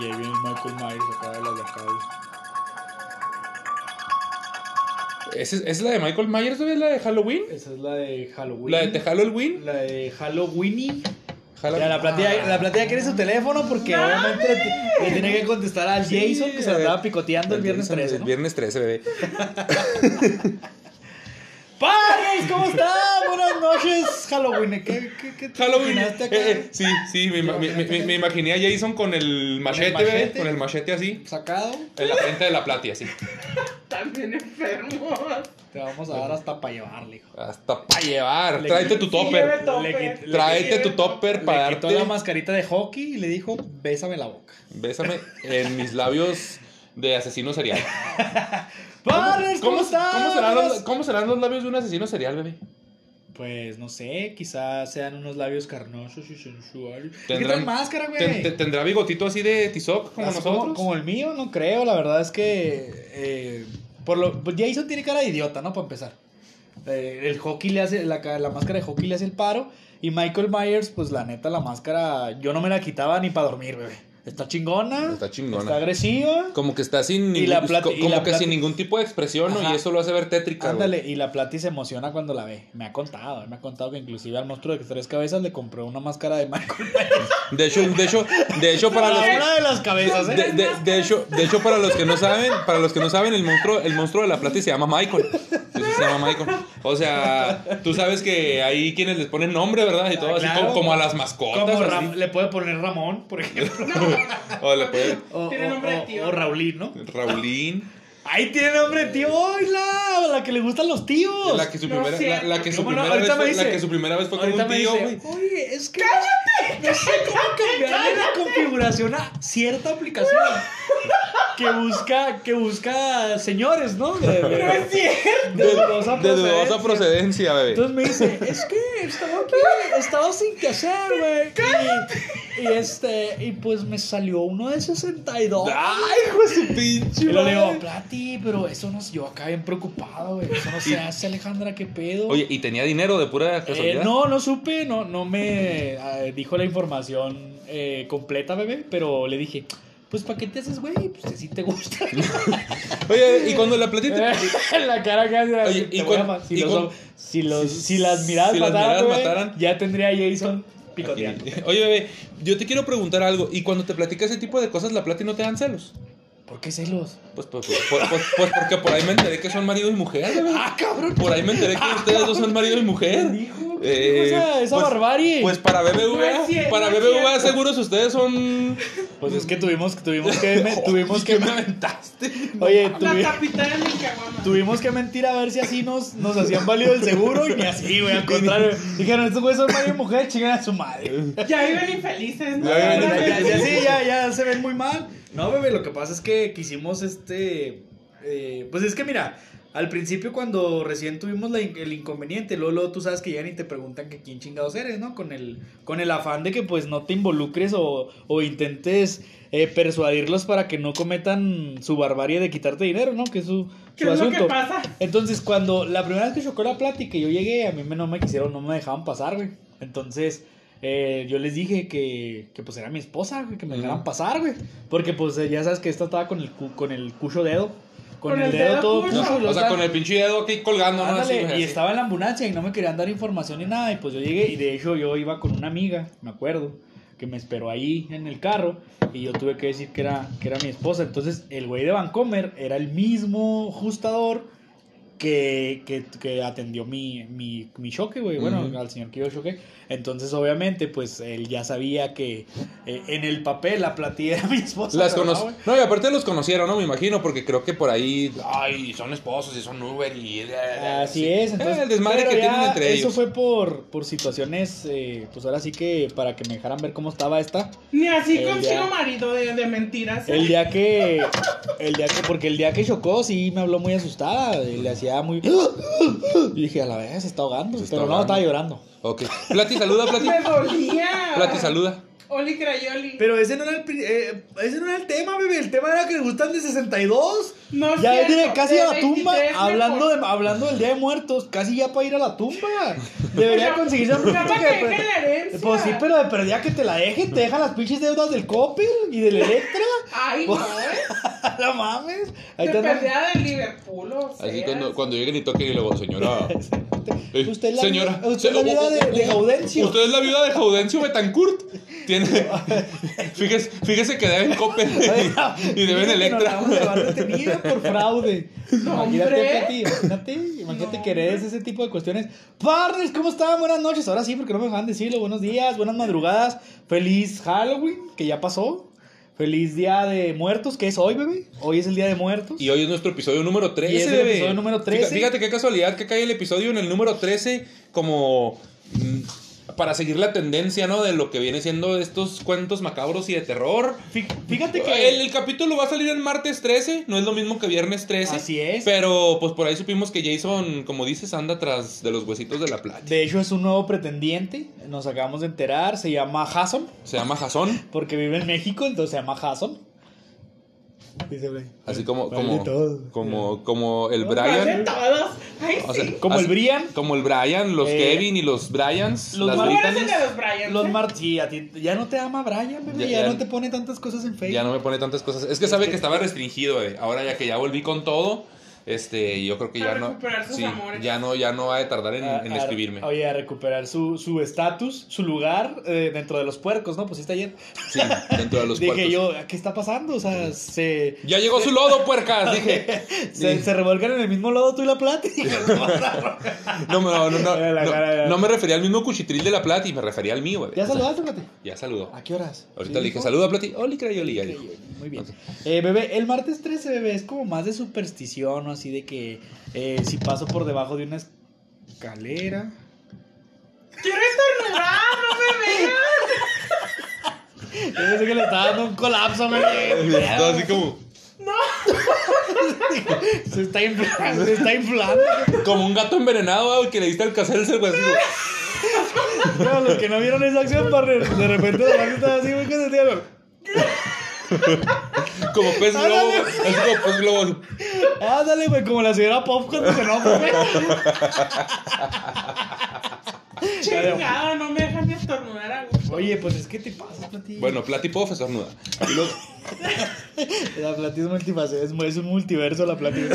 Y ahí viene Michael Myers acá de acá, güey. ¿Esa es, es la de Michael Myers, güey? ¿Es la de Halloween? Esa es la de Halloween. ¿La de Halloween? La de Halloween. Jala- Ya, la platilla, la platilla quiere su teléfono porque obviamente le, le tiene que contestar al Jason que se lo andaba picoteando el viernes 13. El ¿no? viernes 13, bebé. ¡Padres! ¿Cómo están? Noches, Halloween. ¿Qué, qué, qué te Halloween. imaginaste acá? Eh, eh, sí, sí, me, ima- me- me- me imaginé a Jason con el machete, machete? Con el machete así. Sacado. En la frente de la plati, así. También enfermo. Te vamos a dar hasta para llevarle, hijo. Hasta para llevar. Le- Tráete tu topper. Le Tráete tu topper para Le quitó darte. la mascarita de hockey y le dijo, bésame la boca. Bésame en mis labios de asesino serial. ¡Padres! ¿Cómo, están? ¿cómo serán, los, ¿Cómo serán los labios de un asesino serial, bebé? Pues no sé, quizás sean unos labios carnosos y sensuales. ¿Qué tal máscara, güey? Ten- te- ¿Tendrá bigotito así de tizoc como nosotros? Como, como el mío, no creo. La verdad es que. eh, por lo, Jason tiene cara de idiota, ¿no? Para empezar. Eh, el hockey le hace. La, la máscara de hockey le hace el paro. Y Michael Myers, pues la neta, la máscara. Yo no me la quitaba ni para dormir, bebé. Está chingona. Está chingona. Está agresiva. Como que está sin ningún, la plati- como la que plati- sin ningún tipo de expresión, ¿no? Y eso lo hace ver tétrica. Ándale, y la Plati se emociona cuando la ve. Me ha contado, me ha contado que inclusive al monstruo de tres cabezas le compró una máscara de Michael Myers. De hecho, de hecho, de hecho para los Una de las cabezas, ¿eh? de, de- de hecho, de hecho para los que no saben, para los que no saben, el monstruo, el monstruo de la plata se llama Michael. Sí, sí, se llama Michael. O sea, tú sabes que hay quienes les ponen nombre, ¿verdad? Y todo así Claro. como, como a las mascotas. Como así. Ram- le puede poner Ramón, por ejemplo. O le puede O, Tiene o- nombre de tío. o Raulín, ¿no? Raulín. Ahí tiene nombre tío. ¡Hola! La que le gustan los tíos. La que su primera, la, la que su primera vez fue, la dice. que su primera vez fue con Ahorita un me tío, dice. Oye, es que no sé cómo cambiarle la configuración a cierta aplicación que busca, que busca señores, ¿no? De, de- No es cierto. de dudosa De dudosa procedencia. bebé. Entonces me dice, es que estaba aquí, estaba sin que hacer, güey. Y, y este, y pues me salió uno de 62. ¡Ay, hijo de su pinche! Y lo le digo! Plati, pero eso no yo acá bien preocupado, güey. Eso no se hace, Alejandra, qué pedo. Oye, ¿y tenía dinero de pura Eh, no, no supe, no, no me eh, dijo la información eh, completa, bebé, pero le dije, pues ¿para qué te haces, güey? Pues si te gusta. Oye, y cuando la platita... la cara que hace. Oye, y voy a cuan- ma- si, y los, si, los, si- si las miradas si las mataran, miradas mataran. ya tendría a Jason picoteando. Oye, bebé, yo te quiero preguntar algo. ¿Y cuando te platica ese tipo de cosas, la plata no te dan celos? ¿Por qué celos? Pues, pues, pues, pues, porque por ahí me enteré que son marido y mujer. ¡Ah, cabrón! Por ahí me enteré que ustedes dos son marido y mujer. dijo? ¿Qué Eh, esa, esa pues- barbarie? Pues para BBVA, para BBVA seguros ustedes son... Pues es que tuvimos, tuvimos que, me- tuvimos que, me aventaste? oye, tuvi- Caguama. tuvimos que mentir a ver si así nos, nos hacían válido el seguro y ni así, güey, al contrario. Dijeron, estos güeyes son marido y mujer, chingan a su madre. Ya viven infelices, ¿no? Ya viven Ya, ya, ya, infelices. sí, ya, ya se ven muy mal. No, bebé, lo que pasa es que quisimos este. eh, pues es que mira, al principio cuando recién tuvimos la el inconveniente, luego, luego tú sabes que ya ni te preguntan que quién chingados eres, ¿no? Con el, con el afán de que pues no te involucres o, o intentes eh, persuadirlos para que no cometan su barbarie de quitarte dinero, ¿no? Que es su, ¿Qué su es lo asunto. que pasa? Entonces, cuando la primera vez que chocó la plática y yo llegué, a mí me, no me quisieron, no me dejaban pasar, güey. Entonces, eh, yo les dije que, que pues era mi esposa, güey, que me dejaran pasar, güey. Porque pues ya sabes que esta estaba con el, cu- con el cucho dedo. Con, Con el, el dedo, dedo todo O sea, con el pinche dedo aquí colgando, ¿no? Ándale, Así, y así. estaba en la ambulancia y no me querían dar información ni nada. Y pues yo llegué y de hecho yo iba con una amiga, me acuerdo, que me esperó ahí en el carro y yo tuve que decir que era, que era mi esposa. Entonces el güey de Vancomer era el mismo ajustador que, que, que atendió mi, mi, mi choque, güey. Bueno, al señor que yo choqué. Entonces obviamente pues él ya sabía que eh, en el papel la platilla era mi esposa. Las no, cono-. No, y aparte los conocieron, ¿no? Me imagino, porque creo que por ahí, ay, son esposos y son Uber y... Así sí. es, entonces. Eh, el desmadre que tienen entre Eso ellos. fue por, por situaciones, eh, pues ahora sí que para que me dejaran ver cómo estaba esta. Ni así consigo día- marido de, de mentiras. ¿eh? El día que. El día que. Porque el día que chocó, sí me habló muy asustada. y Le hacía muy. Y dije, a la vez se está ahogando. Se está pero no, estaba llorando. Ok. Plati, saluda, Plati. Me dolía. Plati, saluda. Oli Crayoli. Pero ese no, era el, eh, ese no era el tema, bebé. El tema era que le gustan de 62. No ya cierto, viene casi de a la tumba. 23 Hablando, de, hablando del Día de Muertos. Casi ya para ir a la tumba. Debería Pero- conseguirse un producto que dejen la herencia. Pues sí, pero de perdida que te la dejen. Te dejan las pinches deudas del Coppel y del Electra. Ay, no, no mames. Ahí Te perdía del Liverpool, o sea. Así cuando, cuando lleguen y toquen y luego, señora. eh, Usted es la señora. viuda- usted es la se- viuda de- de Gaudencio. Usted es la viuda de Gaudencio Betancourt. Tiene. Fíjese, fíjese que deben Coppel y, y deben Electra. vamos a llevar detenida por fraude. No, imagínate, imagínate, imagínate que heredes ese tipo de cuestiones. Partners, ¿cómo están? Buenas noches. Ahora sí, porque no me dejan decirlo. Buenos días, buenas madrugadas. Feliz Halloween, que ya pasó. Feliz Día de Muertos, que es hoy, bebé. Hoy es el Día de Muertos. Y hoy es nuestro episodio número 13. Y es el bebé. episodio número 13. Fíjate, fíjate qué casualidad que cae el episodio en el número 13 como mm, para seguir la tendencia, ¿no? De lo que viene siendo estos cuentos macabros y de terror. Fí- Fíjate que... El, el capítulo va a salir el martes 13, no es lo mismo que viernes 13. Así es. Pero pues por ahí supimos que Jason, como dices, anda tras de los huesitos de la plata. De hecho, es un nuevo pretendiente. Nos acabamos de enterar. Se llama Jason. Se llama Jason. Porque vive en México, entonces se llama Jason. Dice, güey. Así como, como, como, como el ¿Cuál de Brian. todos? Ay, O sea, sí. Como el Brian. Como el Brian, los Eh, Kevin y los Bryans. los las Mar- los Bryans. Los ¿eh? Mar sí, a ti ya no te ama Brian, bebé, Ya- ya, ya- no te pone tantas cosas en Facebook. Ya no me pone tantas cosas. Es que sabe que estaba restringido, eh. Ahora ya que ya volví con todo, este, yo creo que A ya no. recuperar sus Sí, amores. ya no, ya no va a tardar en, A- en a- escribirme. Oye, a recuperar su su estatus, su lugar eh, dentro de los puercos, ¿no? Pues sí está ayer. Sí, dentro de los Dije puercos. yo, ¿qué está pasando? O sea, se, Ya llegó su lodo, puercas, dije. se, se revuelcan en el mismo lodo tú y la plata. Y dije, no, No, no, no, no, la no, me refería al mismo cuchitril de la plata y me refería al mío, güey. ¿Ya saludaste, Plati? Ya saludó. ¿A qué horas? Ahorita ¿Sí le dije, dijo? saluda, Plati. Oli, crayoli. Muy bien. Eh, bebé, el martes 13, bebé, es como más de superstición, ¿no? Así de que eh, si paso por debajo de una escalera. Quiero estornudar, no me veas. Yo pensé que le estaba dando un colapso, bebé. Está así como, Se está inflando, se está inflando. como un gato envenenado, güey, que le diste al cacer el güey. Pero los que no vieron esa acción, partner, de repente la mano estaba así, güey, que se tía, Como pez globo, Ándale. así como pez globo. Ándale, güey, como la señora Pop cuando se enoja, güey. Chingado, no me dejan ni estornudar a gusto. Oye, pues es que te pasas, Plati. Bueno, Plati puedo estornuda. Y luego, La Plati es multifase, es, es un multiverso la Plati.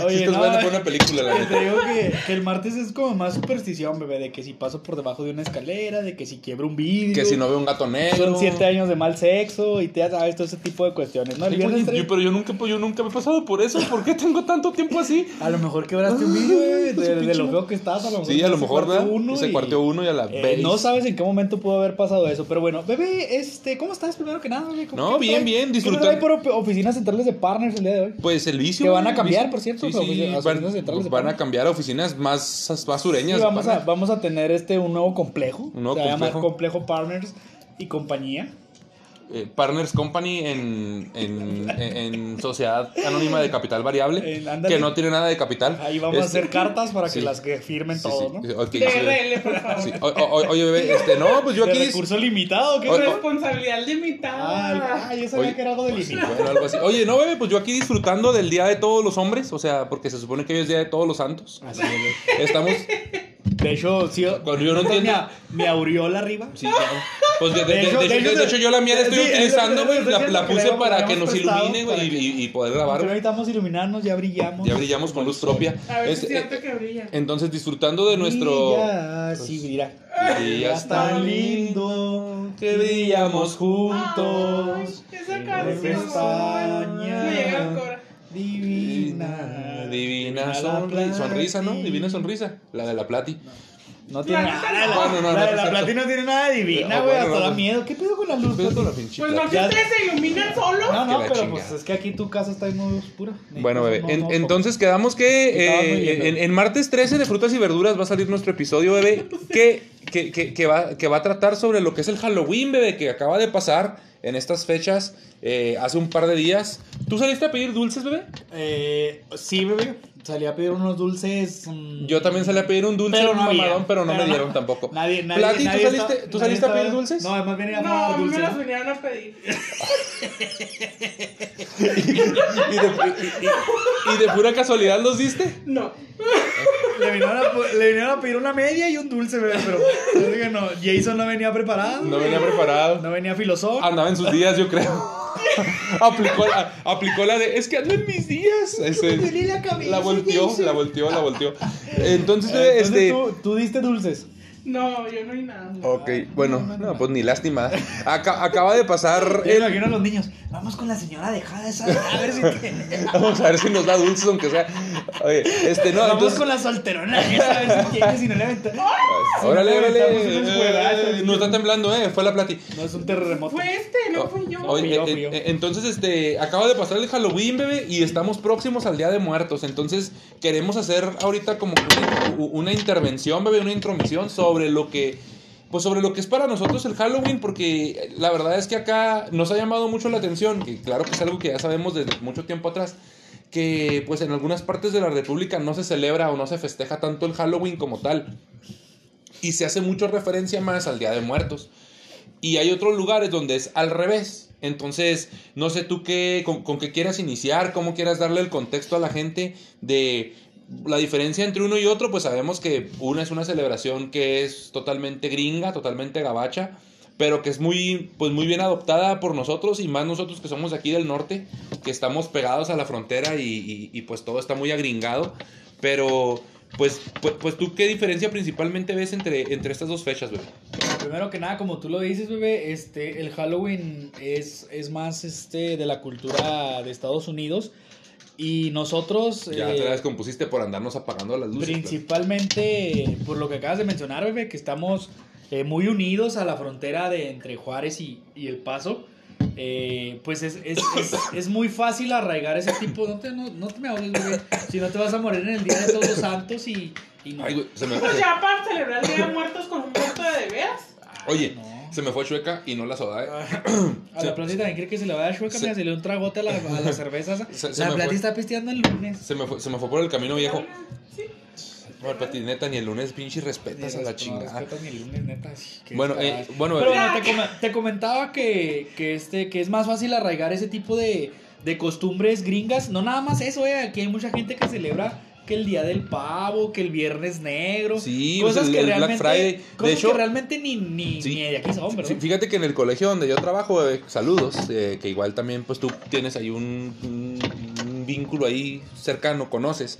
sí Oye, estás no, bueno para una película, la Te neta. digo que, que el martes es como más superstición, bebé, de que si paso por debajo de una escalera, de que si quiebro un vidrio. Que si no veo un gato negro. Son siete años de mal sexo y te sabes todo ese tipo de cuestiones, ¿no? El viernes pues, yo- pero yo nunca, pues, yo nunca me he pasado por eso. ¿Por qué tengo tanto tiempo así? A lo mejor quebraste un vidrio, güey, Su de, lo feo que estás, a lo mejor. Sí, a lo mejor, cuarteó ¿verdad? uno Se cuarteó uno y a la Eh, vez. no sabes en qué momento pudo haber pasado eso, pero bueno, bebé, este, ¿cómo estás primero que nada? ¿Cómo- No, qué bien, trae- bien, qué disfrutando. trae por oficinas centrales de partners el día de hoy? Pues el vicio. Que van a cambiar, por cierto, Sí, pero sí, oficinas- van, centrales a cambiar a oficinas más, más sureñas. Sí, vamos a, vamos a tener este un nuevo complejo. Un nuevo se va a llamar complejo. Complejo Partners y compañía. Eh, Partners Company en, en, en- en Sociedad Anónima de Capital Variable. En- ándale. que no tiene nada de capital. Ahí vamos a Este- hacer cartas para que sí. las que firmen Sí, todos, sí. ¿no? Ok, sí. DRL, por favor. Sí. O- o- oye, bebé, este, no, pues yo ¿De aquí. recurso limitado? ¿Qué O-? Responsabilidad limitada. Ah, yo sabía Oye. que era algo de limitado. Bueno, algo así. Oye, no, bebé, pues yo aquí disfrutando del Día de Todos los Hombres, o sea, porque se supone que hoy es Día de Todos los Santos. Así es. Estamos. De hecho, sí. Cuando yo no ¿notas entiendo- Mi, mi aureola arriba. Sí, claro. Pues de, de- De de- hecho- de yo la mía la estoy sí, es utilizando, es güey. La, puse para que nos ilumine, güey, y, poder Pero grabar. güey. necesitamos iluminarnos, ya brillamos. Ya brillamos con luz propia. A ver si Este, es cierto eh, que brilla. entonces, disfrutando de nuestro. Brilla, sí, mira. Brillas tan lindo que brillamos Ay, juntos. esa en canción. Me llega. Divina. Divina sonri- sonrisa, ¿no? Divina sonrisa. La de la Plati. No tiene La nada. La, no. No, no, no, la de la exacto. Plati no tiene nada divina, güey. hasta da miedo. ¿Qué pedo con la luz? Pero con la Plati? pinche Pues no que Ya- ustedes se iluminan solos. No, no, pero chingada. pues es que aquí tu casa está muy oscura. Bueno, bebé, No, en- no, entonces quedamos que eh, en martes 13 de frutas y verduras va a salir nuestro episodio, bebé. Que que, que, que va, que va a tratar sobre lo que es el Halloween, bebé, que acaba de pasar en estas fechas eh, hace un par de días. ¿Tú saliste a pedir dulces, bebé? Eh, sí, bebé. Salí a pedir unos dulces. mm, Yo también salí a pedir un dulce, Pero un no había. mamadón, pero no Pero me no. dieron tampoco. Nadie, nadie, Plati, ¿tú saliste, está- ¿tú nadie saliste a pedir dulces? No, además venía a No, a mí me dulces. las vinieron a pedir. ¿Y, de, y- y- y de pura casualidad los diste? No. Le vinieron, a, pu- le vinieron a pedir una media y un dulce, bebé, pero yo dije, no, Jason no venía preparado. No venía preparado. No venía filosófico. Andaba en sus días, yo creo. aplicó, la- aplicó la de, es que ando en mis días. La cabeza, la volteó, la volteó, la volteó. Entonces, Entonces, este... tú, tú diste dulces. No, yo no hay nada. Ok, bueno, no, pues ni lástima. Aca- acaba de pasar... Yo el- imagino a los niños. Vamos con la señora dejada esa. A ver si tiene. Vamos a ver si nos da dulces, aunque sea. Oye, este, no, Vamos entonces... con la solterona esa, a ver si tiene, si no le Órale, Si órale. eh, No está temblando, eh. Fue la plati. No es un terremoto. Fue este, no fui yo. Oye, Fui yo, eh, fui yo. eh, entonces, este, acaba de pasar el Halloween, bebé, y estamos próximos al Día de Muertos. Entonces, queremos hacer ahorita como que una, una intervención, bebé, una intromisión sobre lo que, pues sobre lo que es para nosotros el Halloween, porque la verdad es que acá nos ha llamado mucho la atención, que claro que es algo que ya sabemos desde mucho tiempo atrás, que pues en algunas partes de la República no se celebra o no se festeja tanto el Halloween como tal. Y se hace mucho referencia más al Día de Muertos. Y hay otros lugares donde es al revés. Entonces, no sé tú qué, con, con qué quieras iniciar, cómo quieras darle el contexto a la gente de la diferencia entre uno y otro. Pues sabemos que una es una celebración que es totalmente gringa, totalmente gabacha, pero que es muy, pues muy bien adoptada por nosotros y más nosotros que somos aquí del norte, que estamos pegados a la frontera y, y- y, pues todo está muy agringado. Pero, pues, pues, pues tú qué diferencia principalmente ves entre, entre estas dos fechas, bebé. Primero que nada, como tú lo dices, bebé, este, el Halloween es, es más este, de la cultura de Estados Unidos. Y nosotros, Ya eh, te la descompusiste por andarnos apagando las luces. principalmente por lo que acabas de mencionar, bebé, que estamos eh, muy unidos a la frontera de entre Juárez y, y El Paso. eh, pues es, es, es, es muy fácil arraigar ese tipo. No te, no, no te me ahogues, bebé. Si no te vas a morir en el Día de Todos los Santos y, y no. Ay, güey, se me, Pues ya para celebrar el Día de Muertos con un muerto de de veras. Oye, No. Se me fue chueca y no la soda, ¿eh? A la Plati también cree que se le va a dar chueca, Se- mira, se le dio un tragote a la, a la cerveza. esa. Se- se la me Plati fue. está pisteando el lunes. Se me fue, se me fue por el camino viejo. Sí. No, Pati, neta, ni el lunes pinche respetas a la No chingada. respetas ni el lunes, neta. Bueno, eh, descaradas. bueno, Pero bebé. bueno, te, te comentaba que, que, este, que es más fácil arraigar ese tipo de, de costumbres gringas. No nada más eso, eh. Aquí hay mucha gente que celebra que el día del pavo, que el viernes negro. Sí, cosas pues el- que el Black realmente, Friday. De cosas hecho- que realmente ni, ni, Sí. ni de aquí son, ¿verdad? Sí, Fíjate que en el colegio donde yo trabajo, bebé, saludos, eh, que igual también pues tú tienes ahí un, un- un vínculo ahí cercano, conoces.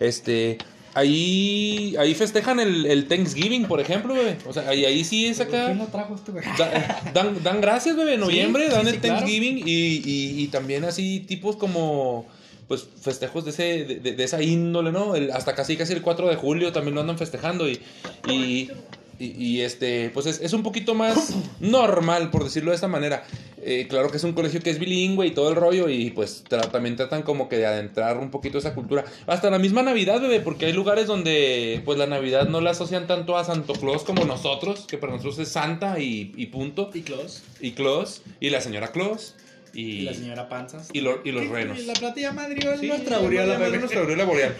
Este, ahí, ahí festejan el, el Thanksgiving, por ejemplo, bebé. O sea, ahí, ahí sí es acá. ¿Quién lo trajo este güey? Da- dan, dan gracias, bebé, en noviembre, sí, dan sí, el. Thanksgiving y, y- y también así tipos como, pues, festejos de, ese, de, de- esa índole, ¿no? El- hasta casi casi el 4 de julio también lo andan festejando y, y, y- y, este, pues es, es un poquito más normal, por decirlo de esta manera. Eh, claro que es un colegio que es bilingüe y todo el rollo y pues tra- también tratan como que de adentrar un poquito esa cultura. Hasta la misma Navidad, bebé, porque hay lugares donde pues la Navidad no la asocian tanto a Santo Claus como nosotros, que para nosotros es Santa y, y punto Y Klaus. y Claus y la señora Claus y, Y la señora Panzas. y, lo- y los renos. Y la platilla madrió Sí, nuestra aureola, ya me- bebé. nuestra aureola boreal.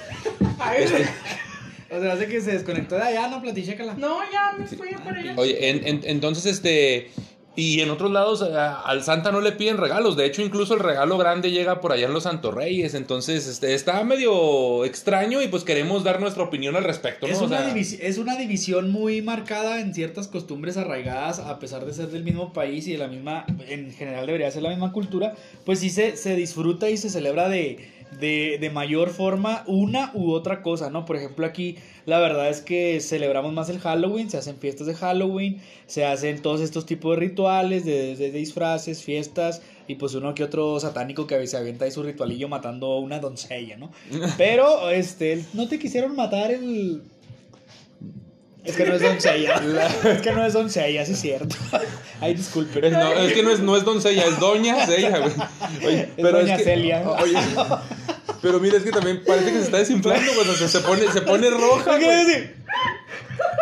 O sea, hace que se desconectó de allá, no platí, chécala. No, ya me fui para allá. Oye, en- en- entonces este y en otros lados a- al Santa no le piden regalos, de hecho incluso el regalo grande llega por allá en los Santos Reyes, entonces este está medio extraño y pues queremos dar nuestra opinión al respecto, ¿no? Es O una, sea, es una división muy marcada en ciertas costumbres arraigadas, a pesar de ser del mismo país y de la misma, en general debería ser la misma cultura, pues sí se, se disfruta y se celebra de, de, de mayor forma una u otra cosa, ¿no? Por ejemplo, aquí la verdad es que celebramos más el Halloween, se hacen fiestas de Halloween, se hacen todos estos tipos de rituales, de, de- de disfraces, fiestas, y pues uno que otro satánico que se avienta ahí su ritualillo matando a una doncella, ¿no? Pero, este, no te quisieron matar el... Es que no es doncella. Es que no es doncella, sí es cierto. Ay, disculpe. es, no, es que no es, no es doncella, es doña Celia, güey. Oye, Es doña que- Celia. Oye, pero mira, es que también parece que se está desinflando cuando se, se pone, se pone roja. ¿Qué decir?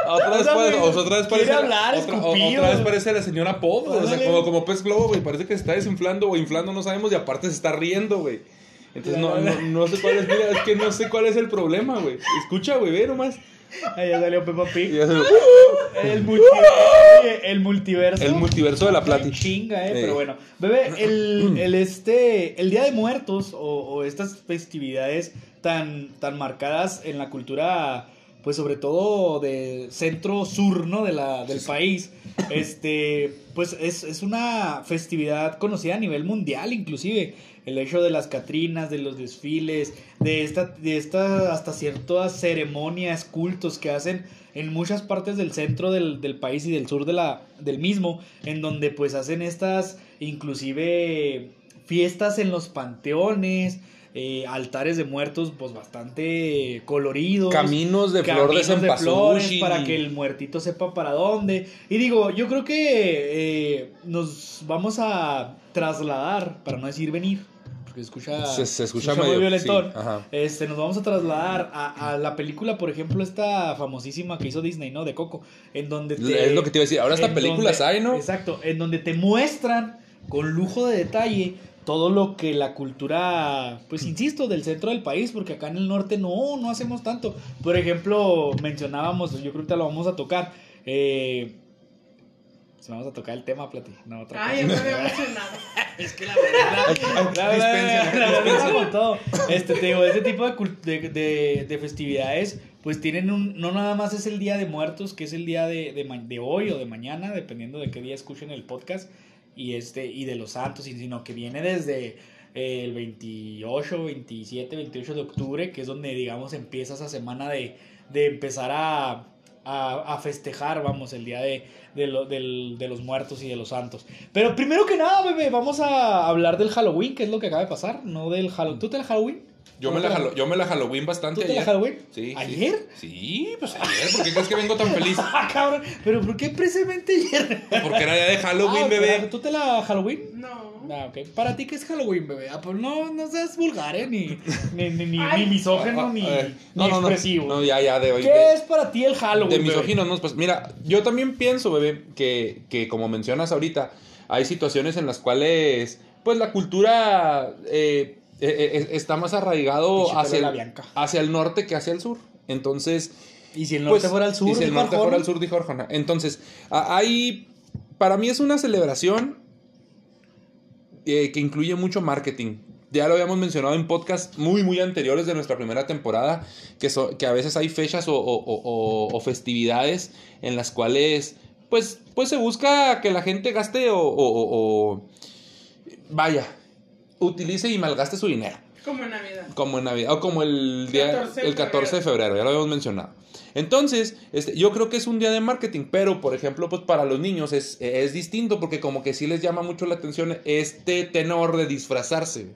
Otra vez, parece, otra vez parece. hablar, otra, otra vez parece la señora Pop. O sea, como, como pez globo, güey. Parece que se está desinflando o inflando, no sabemos. Y aparte se está riendo, güey. Entonces no, no, no sé cuál es. Mira, es que no sé cuál es el problema, güey. Escucha, güey, ve nomás. Ya salió Peppa Pig. El, multi- el multiverso. El multiverso de la plata. Chinga, eh, pero bueno. Bebé, el, el, este, el Día de Muertos o, o estas festividades tan, tan marcadas en la cultura, pues sobre todo de centro-sur, ¿no? De la, del país. Este, pues es, es una festividad conocida a nivel mundial, inclusive. El hecho de las Catrinas, de los desfiles, de esta, de esta hasta ciertas ceremonias, cultos que hacen en muchas partes del centro del, del país y del sur de la, del mismo, en donde pues hacen estas, inclusive fiestas en los panteones, eh, altares de muertos pues bastante coloridos. Caminos de flor de Caminos de flores para que el muertito sepa para dónde. Y digo, yo creo que eh, nos vamos a trasladar, para no decir venir, porque escucha, Se- se escucha muy medio- violentón. sí. Este, nos vamos a trasladar a, a la película, por ejemplo, esta famosísima que hizo Disney, ¿no? De Coco, en donde te- Es lo que te iba a decir. Ahora en películas hay, ¿no? Exacto, en donde te muestran con lujo de detalle todo lo que la cultura, pues insisto, del centro del país, porque acá en el norte no, no hacemos tanto. Por ejemplo, mencionábamos, yo creo que ahorita lo vamos a tocar, eh, vamos a tocar el tema, Plati, no otra Ay, cosa. yo me había emocionado. Es que la verdad, la verdad, la verdad, como todo. Este, te digo, este tipo de, de, de- de festividades, pues tienen un, no nada más es el Día de Muertos, que es el día de, de, ma- de hoy o de mañana, dependiendo de qué día escuchen el podcast, y este, y de los santos, sino que viene desde eh, el 28, 27, 28 de octubre, que es donde, digamos, empieza esa semana de, de empezar a, a, a festejar, vamos, el día de, de, lo- del- de los muertos y de los santos. Pero primero que nada, bebé, vamos a hablar del Halloween, que es lo que acaba de pasar, no del Halloween. ¿Tú te la Halloween? Yo me, ¿Tú la jalo- yo me la Halloween bastante ¿Tú te la ayer. Halloween? Sí, sí. ¿Ayer? Sí, pues ayer. ¿Por qué crees que vengo tan feliz? Ah, cabrón, pero ¿por qué precisamente ayer? Porque era día de Halloween, Ah, bebé. ¿Tú te la Halloween? No. Ah, ok. ¿Para ti qué es Halloween, bebé? Ah, pues no, no seas vulgar, ¿eh? Ni, ni, ni, ni, Ay. ni misógeno, ni, Eh, ni expresivo. No, ya, ya, de hoy. ¿Qué de- es para ti el Halloween, De bebé? misóginos, no, pues mira, yo también pienso, bebé, que, que como mencionas ahorita, hay situaciones en las cuales, pues la cultura eh, eh, eh, está más arraigado hacia el, hacia el norte que hacia el sur. Entonces, Y si el norte pues, fuera al sur, y si el norte fuera al sur, dijo Arjona. Entonces, hay, para mí es una celebración eh, que incluye mucho marketing. Ya lo habíamos mencionado en podcasts muy, muy anteriores de nuestra primera temporada, que, so- que a veces hay fechas o, o- o- o- o festividades en las cuales, pues, pues se busca que la gente gaste o- vaya, utilice y malgaste su dinero. Como en Navidad. Como en Navidad, o como el día 14 de el 14 de febrero, ya lo habíamos mencionado. Entonces, este, yo creo que es un día de marketing, pero por ejemplo, pues para los niños es, es distinto porque como que sí les llama mucho la atención este tenor de disfrazarse.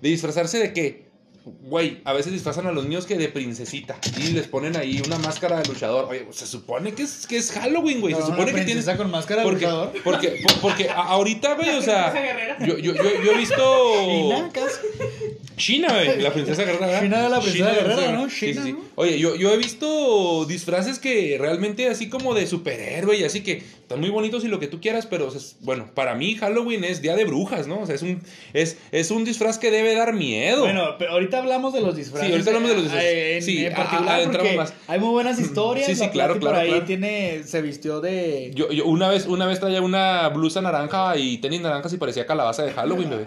¿De disfrazarse de qué? Güey, a veces disfrazan a los niños que de princesita y les ponen ahí una máscara de luchador. Oye, se supone que es, que es Halloween, güey. Se supone una que tienes... princesa con máscara de Porque, luchador. porque, por- porque a- ahorita, güey, o sea, Princesa guerrera. yo, yo, yo, yo he visto... China, casi. China, güey, la princesa guerrera. ¿verdad? China era la princesa China, guerrera, ¿no? Sí, China, sí, sí. ¿no? Oye, yo, yo he visto disfraces que realmente así como de superhéroe y así que están muy bonitos y lo que tú quieras, pero o sea, es- bueno, para mí Halloween es día de brujas, ¿no? O sea, es un, es, es un disfraz que debe dar miedo. Bueno, pero ahorita hablamos de los disfraces. Sí, ahorita hablamos de los disfraces. eh, En, Sí, en a- particular adentramos porque más. hay muy buenas historias. Sí, sí, la claro, claro, Por ahí claro. tiene, se vistió de... Yo, yo una vez, una vez traía una blusa naranja y tenis naranjas y parecía calabaza de Halloween, bebé.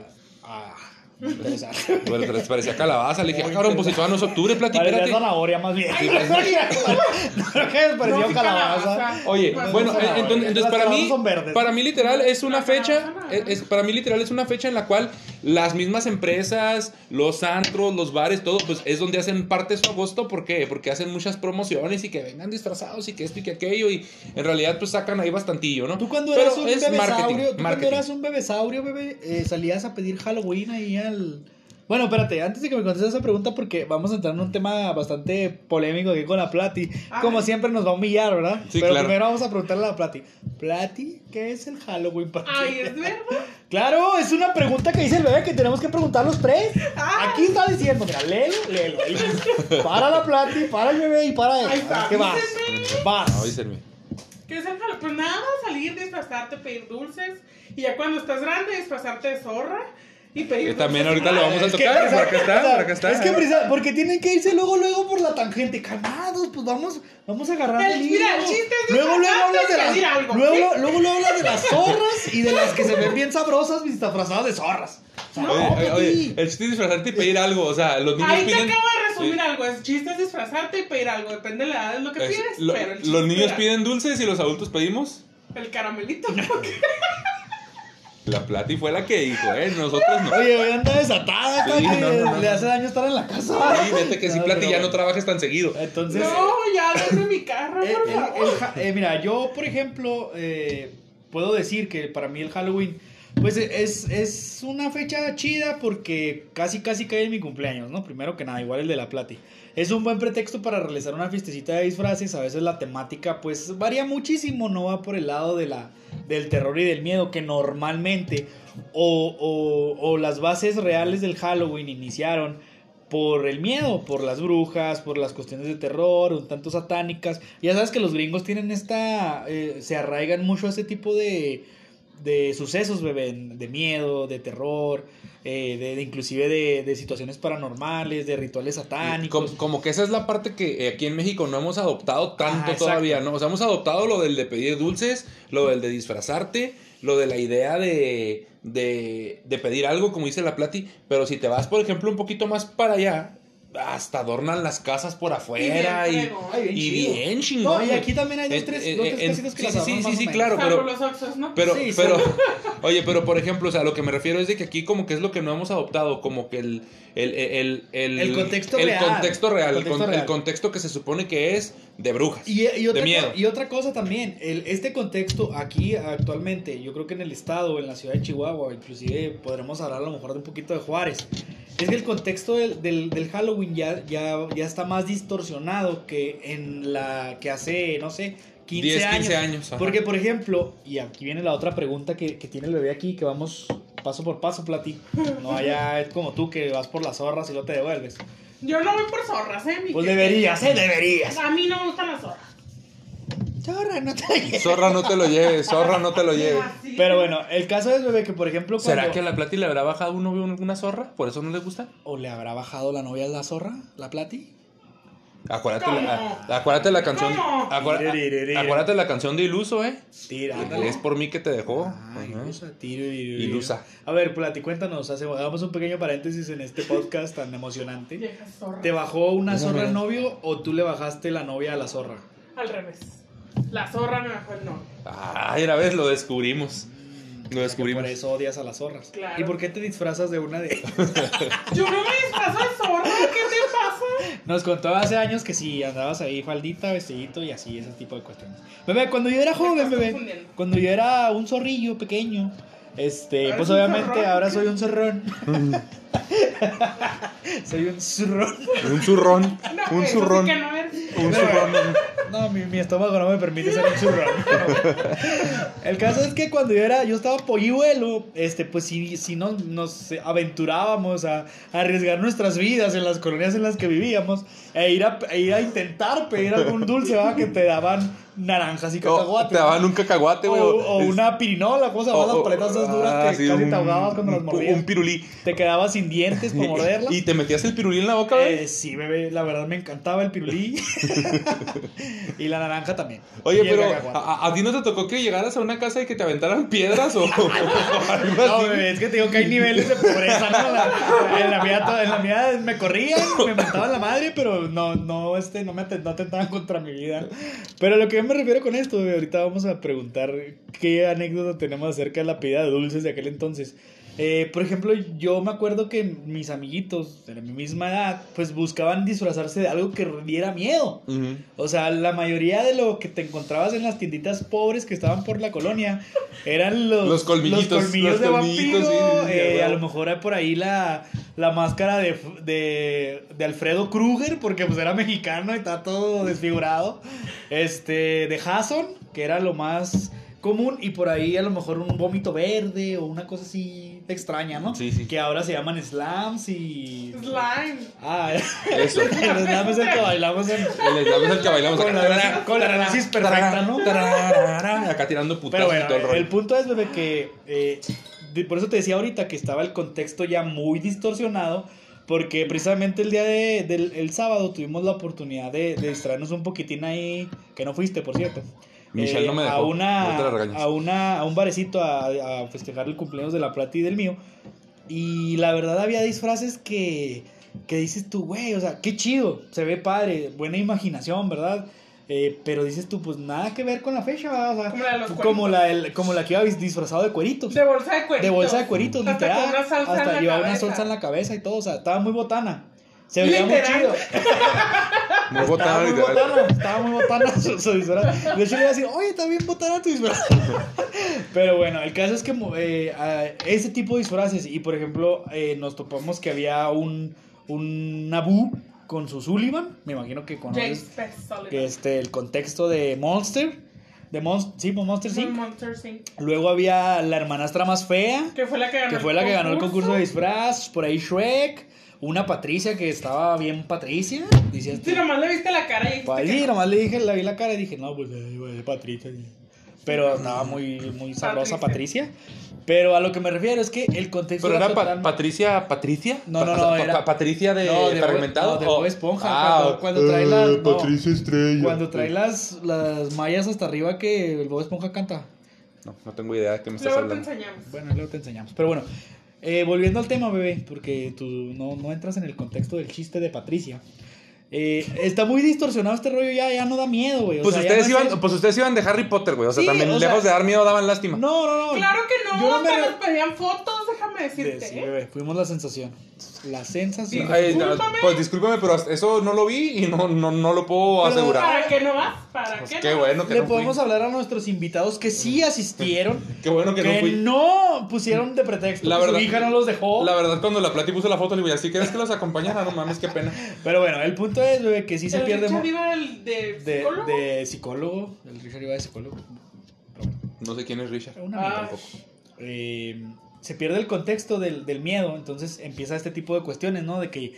Bueno, pero parecía calabaza. Le dije, ah, cabrón, pues si todavía no es octubre, Parecía platícate. zanahoria más bien. Sí, no, pareció No, sí, calabaza. Oye, Pues, bueno, entonces, para mí, para mí literal es una fecha, es- para mí literal es una fecha en la cual las mismas empresas, los antros, los bares, todo, pues es donde hacen parte su agosto, ¿por qué? Porque hacen muchas promociones y que vengan disfrazados y que esto y que aquello y en realidad pues sacan ahí bastantillo, ¿no? Tú cuando Pero eras un es bebesaurio, marketing, tú cuando eras un bebesaurio, bebé, eh, salías a pedir Halloween ahí al, Bueno, espérate, antes de que me contestes esa pregunta, porque vamos a entrar en un tema bastante polémico aquí con la Plati. A Como siempre nos va a humillar, ¿verdad? Sí, Pero claro. primero vamos a preguntarle a la Plati. Plati, ¿qué es el Halloween para ti? Ay, es verdad. Claro, es una pregunta que dice el bebé que tenemos que preguntar los tres. Ah. Aquí está diciendo, mira, léelo, léelo. Para la Plati, para el bebé y para él. Ahí está, ¿Qué vas? Vas. Avísenme. ¿Qué es el Halloween? Pues nada, salir, disfrazarte, pedir dulces. Y ya cuando estás grande, disfrazarte de zorra y pedir también ahorita lo vamos a Es que, tocar. Por acá está, por acá está. Es que prisa- porque tienen que irse luego, luego por la tangente. Calmados, pues vamos, vamos a agarrar El- el mira, el chiste es Luego, luego disfrazarte hablas de y las, pedir algo, luego, ¿sí? luego, luego hablas de las zorras y de las que se ven bien sabrosas disfrazadas de zorras. No, oye, el chiste es disfrazarte y pedir algo. O sea, los niños Ahí te acabo de resumir Sí. algo. El chiste es disfrazarte y pedir algo. Depende de la edad, es lo que Es- pides. lo- pero el chiste los niños era piden dulces y los adultos pedimos. El caramelito. La Plati fue la que dijo, ¿eh? Nosotros no. Oye, hoy anda desatada, Sí, no, no, no. le hace daño estar en la casa. Sí, vete que si Plati pero ya no trabajes tan seguido. Entonces, no, ya dame mi carro, El- por favor. el eh, mira, yo, por ejemplo, eh, puedo decir que para mí el Halloween, pues es, es una fecha chida porque casi, casi cae en mi cumpleaños, ¿no? Primero que nada, igual el de la Plati. Es un buen pretexto para realizar una fiestecita de disfraces. A veces la temática, pues, varía muchísimo, no va por el lado de la, del terror y del miedo, que normalmente, o, o, las bases reales del Halloween iniciaron por el miedo, por las brujas, por las cuestiones de terror, un tanto satánicas. Ya sabes que los gringos tienen esta, eh, se arraigan mucho a este tipo de, de sucesos, bebé, de miedo, de terror, eh, de, de inclusive de, de situaciones paranormales, de rituales satánicos. Como, como que esa es la parte que eh, aquí en México no hemos adoptado tanto Ah, todavía, ¿no? O sea, hemos adoptado lo del de pedir dulces, lo del de disfrazarte, lo de la idea de, de, de pedir algo, como dice la Plati, pero si te vas, por ejemplo, un poquito más para allá, hasta adornan las casas por afuera Y y, bien fregón. Ay, bien y chido. bien chingón. No, y aquí también hay dos, Eh, tres, eh, dos, tres casitas que sí, las sí, adornan sí, sí, claro, pero- los Oxxos, ¿no? Pero, Sí, pero, sí. oye, pero por ejemplo, o sea, lo que me refiero es de que aquí como que es lo que no hemos adoptado, como que el, el, el, el, El contexto el real. contexto real, el, Contexto con- real. el contexto que se supone que es de brujas, Y, y otra de miedo. y otra cosa también, el, este contexto aquí actualmente, yo creo que en el estado, en la ciudad de Chihuahua, inclusive podremos hablar a lo mejor de un poquito de Juárez, es que el contexto del, del, del Halloween ya, ya, ya está más distorsionado que en la que hace, no sé, 15 10, años. 15 años. Porque, por ejemplo, y aquí viene la otra pregunta que, que tiene el bebé aquí, que vamos paso por paso, Plati. No allá es como tú que vas por las zorras y no te devuelves. Yo no voy por zorras, ¿eh? mi Pues deberías, ¿eh? Deberías. A mí no me gustan las zorras. Zorra, no te Zorra no te lo lleves, zorra no te lo lleves. Pero bueno, el caso es, bebé, que por ejemplo cuando... ¿Será que a la Plati le habrá bajado un novio alguna zorra? ¿Por eso no le gusta? ¿O le habrá bajado la novia a la zorra, la Plati? Acuérdate, la, acuérdate la canción. Acuérdate, la canción de Iluso, ¿eh? Tira, Es por mí que te dejó. Ay, Ajá. ilusa, tiro, tiro, tiro. Ilusa. A ver, Plati, cuéntanos, hacemos, hagamos un pequeño paréntesis en este podcast tan emocionante. Vieja zorra. ¿Te bajó una zorra al novio o tú le bajaste la novia a la zorra? Al revés. La zorra me bajó el no. Ay, una vez lo descubrimos. Lo descubrimos. Por eso odias a las zorras. Claro. ¿Y por qué te disfrazas de una de Yo no me disfrazo de zorra. ¿Qué te pasa? Nos contó hace años que si andabas ahí faldita, vestidito y así, ese tipo de cuestiones. Bebé, cuando yo era joven, bebé, cuando yo era un zorrillo pequeño, este, Ahora pues obviamente zorrón. ahora soy un zorrón. soy un zorrón. Un zurrón. No, un sí zurrón. que no eres. Un zurrón. No, mi, mi estómago no me permite ser un. El caso es que cuando yo era, yo estaba polluelo, este, pues si, si nos, nos aventurábamos a, a arriesgar nuestras vidas en las colonias en las que vivíamos, e ir a, e ir a intentar pedir algún dulce, ¿verdad? Que te daban naranjas y cacahuates. te daban un cacahuate, o, güey. o Es- una pirinola, ¿cómo se llaman o- las o- paletas esas duras ah, que sí, casi un- te ahogabas cuando las mordías? Un pirulí. Te quedabas sin dientes por morderlas. ¿Y te metías el pirulí en la boca, güey? Eh, sí, bebé, la verdad me encantaba el pirulí. y la naranja también. Oye, pero cacahuate. ¿a, ti no te tocó que llegaras a una casa y que te aventaran piedras o, o algo No, así? bebé, es que te digo que hay niveles de pobreza, ¿no? La- en, la mía, en la mía me corrían, me mataban la madre, pero no, no, este, no me atent- no atentaban contra mi vida. Pero lo que me refiero con esto, ahorita vamos a preguntar qué anécdota tenemos acerca de la pedida de dulces de aquel entonces. Eh, por ejemplo, yo me acuerdo que mis amiguitos de mi misma edad, pues buscaban disfrazarse de algo que diera miedo. O sea, la mayoría de lo que te encontrabas en las tienditas pobres que estaban por la colonia eran los, Los colmillitos, los colmillos los de colmillitos, vampiro. sí, sí, sí, eh, a lo mejor hay por ahí la, la máscara de, de, de Alfredo Kruger, porque pues era mexicano y está todo desfigurado. Este, de Jason, que era lo más común, y por ahí a lo mejor un vómito verde o una cosa así extraña, ¿no? Sí, sí. Que ahora se llaman slams y... Slime. Ah, Eso. el slam es el que bailamos en... El slam es el que bailamos Con acá. la- con la relación perfecta, ¿no? Acá tirando Pero putazos y todo el rollo. el punto es, bebé, que eh, de- por eso te decía ahorita que estaba el contexto ya muy distorsionado, porque precisamente el día de, del el sábado tuvimos la oportunidad de, de distraernos un poquitín ahí, que no fuiste, por cierto. Michelle no me dejó. A, una, regañas. a, una, a un barecito a, a festejar el cumpleaños de la Plata y del mío. Y la verdad había disfraces que, que dices tú, güey, o sea, qué chido, se ve padre, buena imaginación, ¿verdad? Eh, pero dices tú, pues nada que ver con la fecha, ¿verdad? O sea, Como la de los como la, del- como la que iba dis- disfrazado de cueritos. De bolsa de cueritos. De bolsa de cueritos, Hasta literal. con una salsa en Hasta la llevaba una salsa en la cabeza y todo, o sea, estaba muy botana. Se veía muy chido. Muy Estaba botana, muy literal. botana, estaba muy botana su, su disfraz. De hecho, le iba a decir, oye, también botana tu disfraz. Pero bueno, el caso es que eh, a- ese tipo de disfraces, y por ejemplo, eh, nos topamos que había un, un Naboo con su Sullivan, me imagino que conoces que este, el contexto de Monster, de Mon sí, pues Monster Inc. Luego había la hermanastra más fea, Que fue la que ganó que fue la que ganó el concurso de disfraz, por ahí Shrek, una Patricia que estaba bien Patricia, decías tú, Sí, nomás le viste la cara y dijiste pues sí, no. nomás le dije, le vi la cara y dije, no, pues eh, Patricia. Pero estaba muy, muy sabrosa Patricia. Pero a lo que me refiero es que el contexto Pero era pa- total- Patricia, Patricia. No, no, no, pa- era- pa- Patricia de, No, de fragmentado. No, de o- Bob Esponja, Ah, cuando- cuando trae las- Eh, no. Patricia Estrella. Cuando trae las, las mallas hasta arriba que el Bob Esponja canta. No, no tengo idea de qué me estás Luego te hablando. enseñamos. Bueno, luego te enseñamos. Pero bueno, eh, volviendo al tema, bebé, porque tú no, no entras en el contexto del chiste de Patricia. Eh, está muy distorsionado este rollo, ya, ya no da miedo, güey. Pues sea, ustedes, no iban, es- pues ustedes iban de Harry Potter, güey. O sea, Sí, también o sea- lejos de dar miedo daban lástima. No, no, no. Claro que no, Yo no me nos pedían fotos, déjame decirte. sí, ¿eh? bebé, fuimos la sensación. La sensación. Ay, Discúlpame. pues discúlpame, pero eso no lo vi y no, no, no lo puedo Pero- asegurar. ¿Para qué no vas? ¿Para Pues qué qué no bueno que Le no fui. podemos hablar a nuestros invitados que sí asistieron, Qué bueno que, no que fui. no pusieron de pretexto. La que verdad- su hija no los dejó. La verdad, cuando la Plati puso la foto, le digo, ¿así quieres que los acompañara? No mames, qué pena. Pero bueno, el punto es, bebé, que sí se ¿El pierde. Richard iba el de de, psicólogo? de psicólogo. El Richard iba de psicólogo. No sé quién es Richard. un amigo Ah. tampoco. Eh, se pierde el contexto del, del miedo, entonces empieza este tipo de cuestiones, ¿no? De que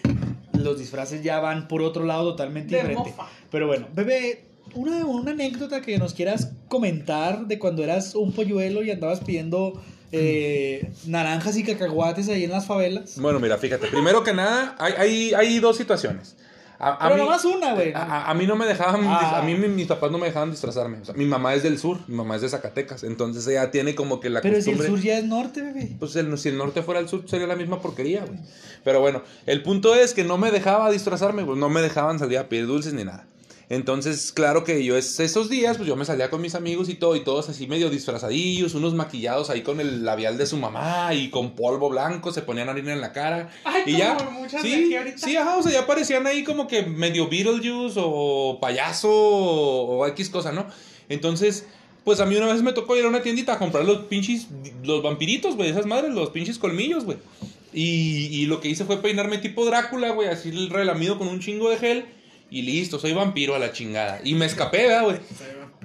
los disfraces ya van por otro lado totalmente De diferente. mofa. Pero bueno, bebé, una, una anécdota que nos quieras comentar de cuando eras un polluelo y andabas pidiendo eh, naranjas y cacahuates ahí en las favelas. Bueno, mira, fíjate. Primero que nada, hay, hay, hay dos situaciones. A, a Pero mí, nomás una, güey. a, a- mí no me dejaban, Ah. a mí mi- mis papás no me dejaban disfrazarme. O sea, mi mamá es del sur, mi mamá es de Zacatecas, entonces ella tiene como que la Pero si el sur ya es norte, bebé. Pues el- si el norte fuera el sur sería la misma porquería, güey. Pero bueno, el punto es que no me dejaba disfrazarme, pues no me dejaban salir a pedir dulces ni nada. Entonces, claro que yo es- esos días, pues yo me salía con mis amigos y todo, y todos así medio disfrazadillos, unos maquillados ahí con el labial de su mamá y con polvo blanco, se ponían harina en la cara. Ay, y ya, sí, sí, ajá, o sea, ya parecían ahí como que medio Beetlejuice o payaso o, o X cosa, ¿no? Entonces, pues a mí una vez me tocó ir a una tiendita a comprar los pinches, los vampiritos, güey, esas madres, los pinches colmillos, güey. Y, y lo que hice fue peinarme tipo Drácula, güey, así el relamido con un chingo de gel. Y listo, soy vampiro a la chingada. Y me escapé, ¿verdad, güey?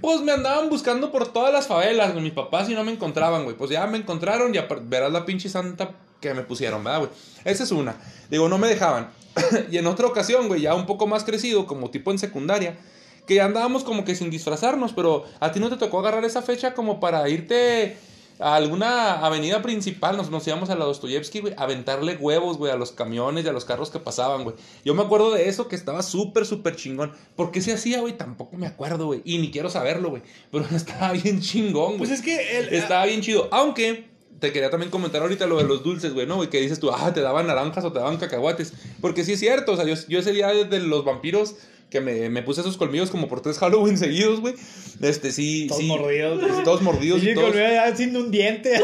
Pues me andaban buscando por todas las favelas, güey, mis papás, y no me encontraban, güey. Pues ya me encontraron y verás la pinche santa que me pusieron, ¿verdad, güey? Esa es una. Digo, no me dejaban. y en otra ocasión, güey, ya un poco más crecido, como tipo en secundaria, que ya andábamos como que sin disfrazarnos, pero a ti no te tocó agarrar esa fecha como para irte a alguna avenida principal, nos, nos íbamos a la Dostoyevsky, güey, a aventarle huevos, güey, a los camiones y a los carros que pasaban, güey. Yo me acuerdo de eso que estaba súper, súper chingón. ¿Por qué se hacía, güey? Tampoco me acuerdo, güey. Y ni quiero saberlo, güey. Pero estaba bien chingón, güey. Pues es que el, Estaba bien chido. Aunque te quería también comentar ahorita lo de los dulces, güey, ¿no? Güey, que dices tú, ah, te daban naranjas o te daban cacahuates. Porque sí es cierto, o sea, yo, yo ese día de los vampiros, que me, me puse esos colmillos como por tres Halloween seguidos, güey. Este, sí, Todos sí. mordidos, güey. Todos mordidos Sí, y que todos. ya sin un diente.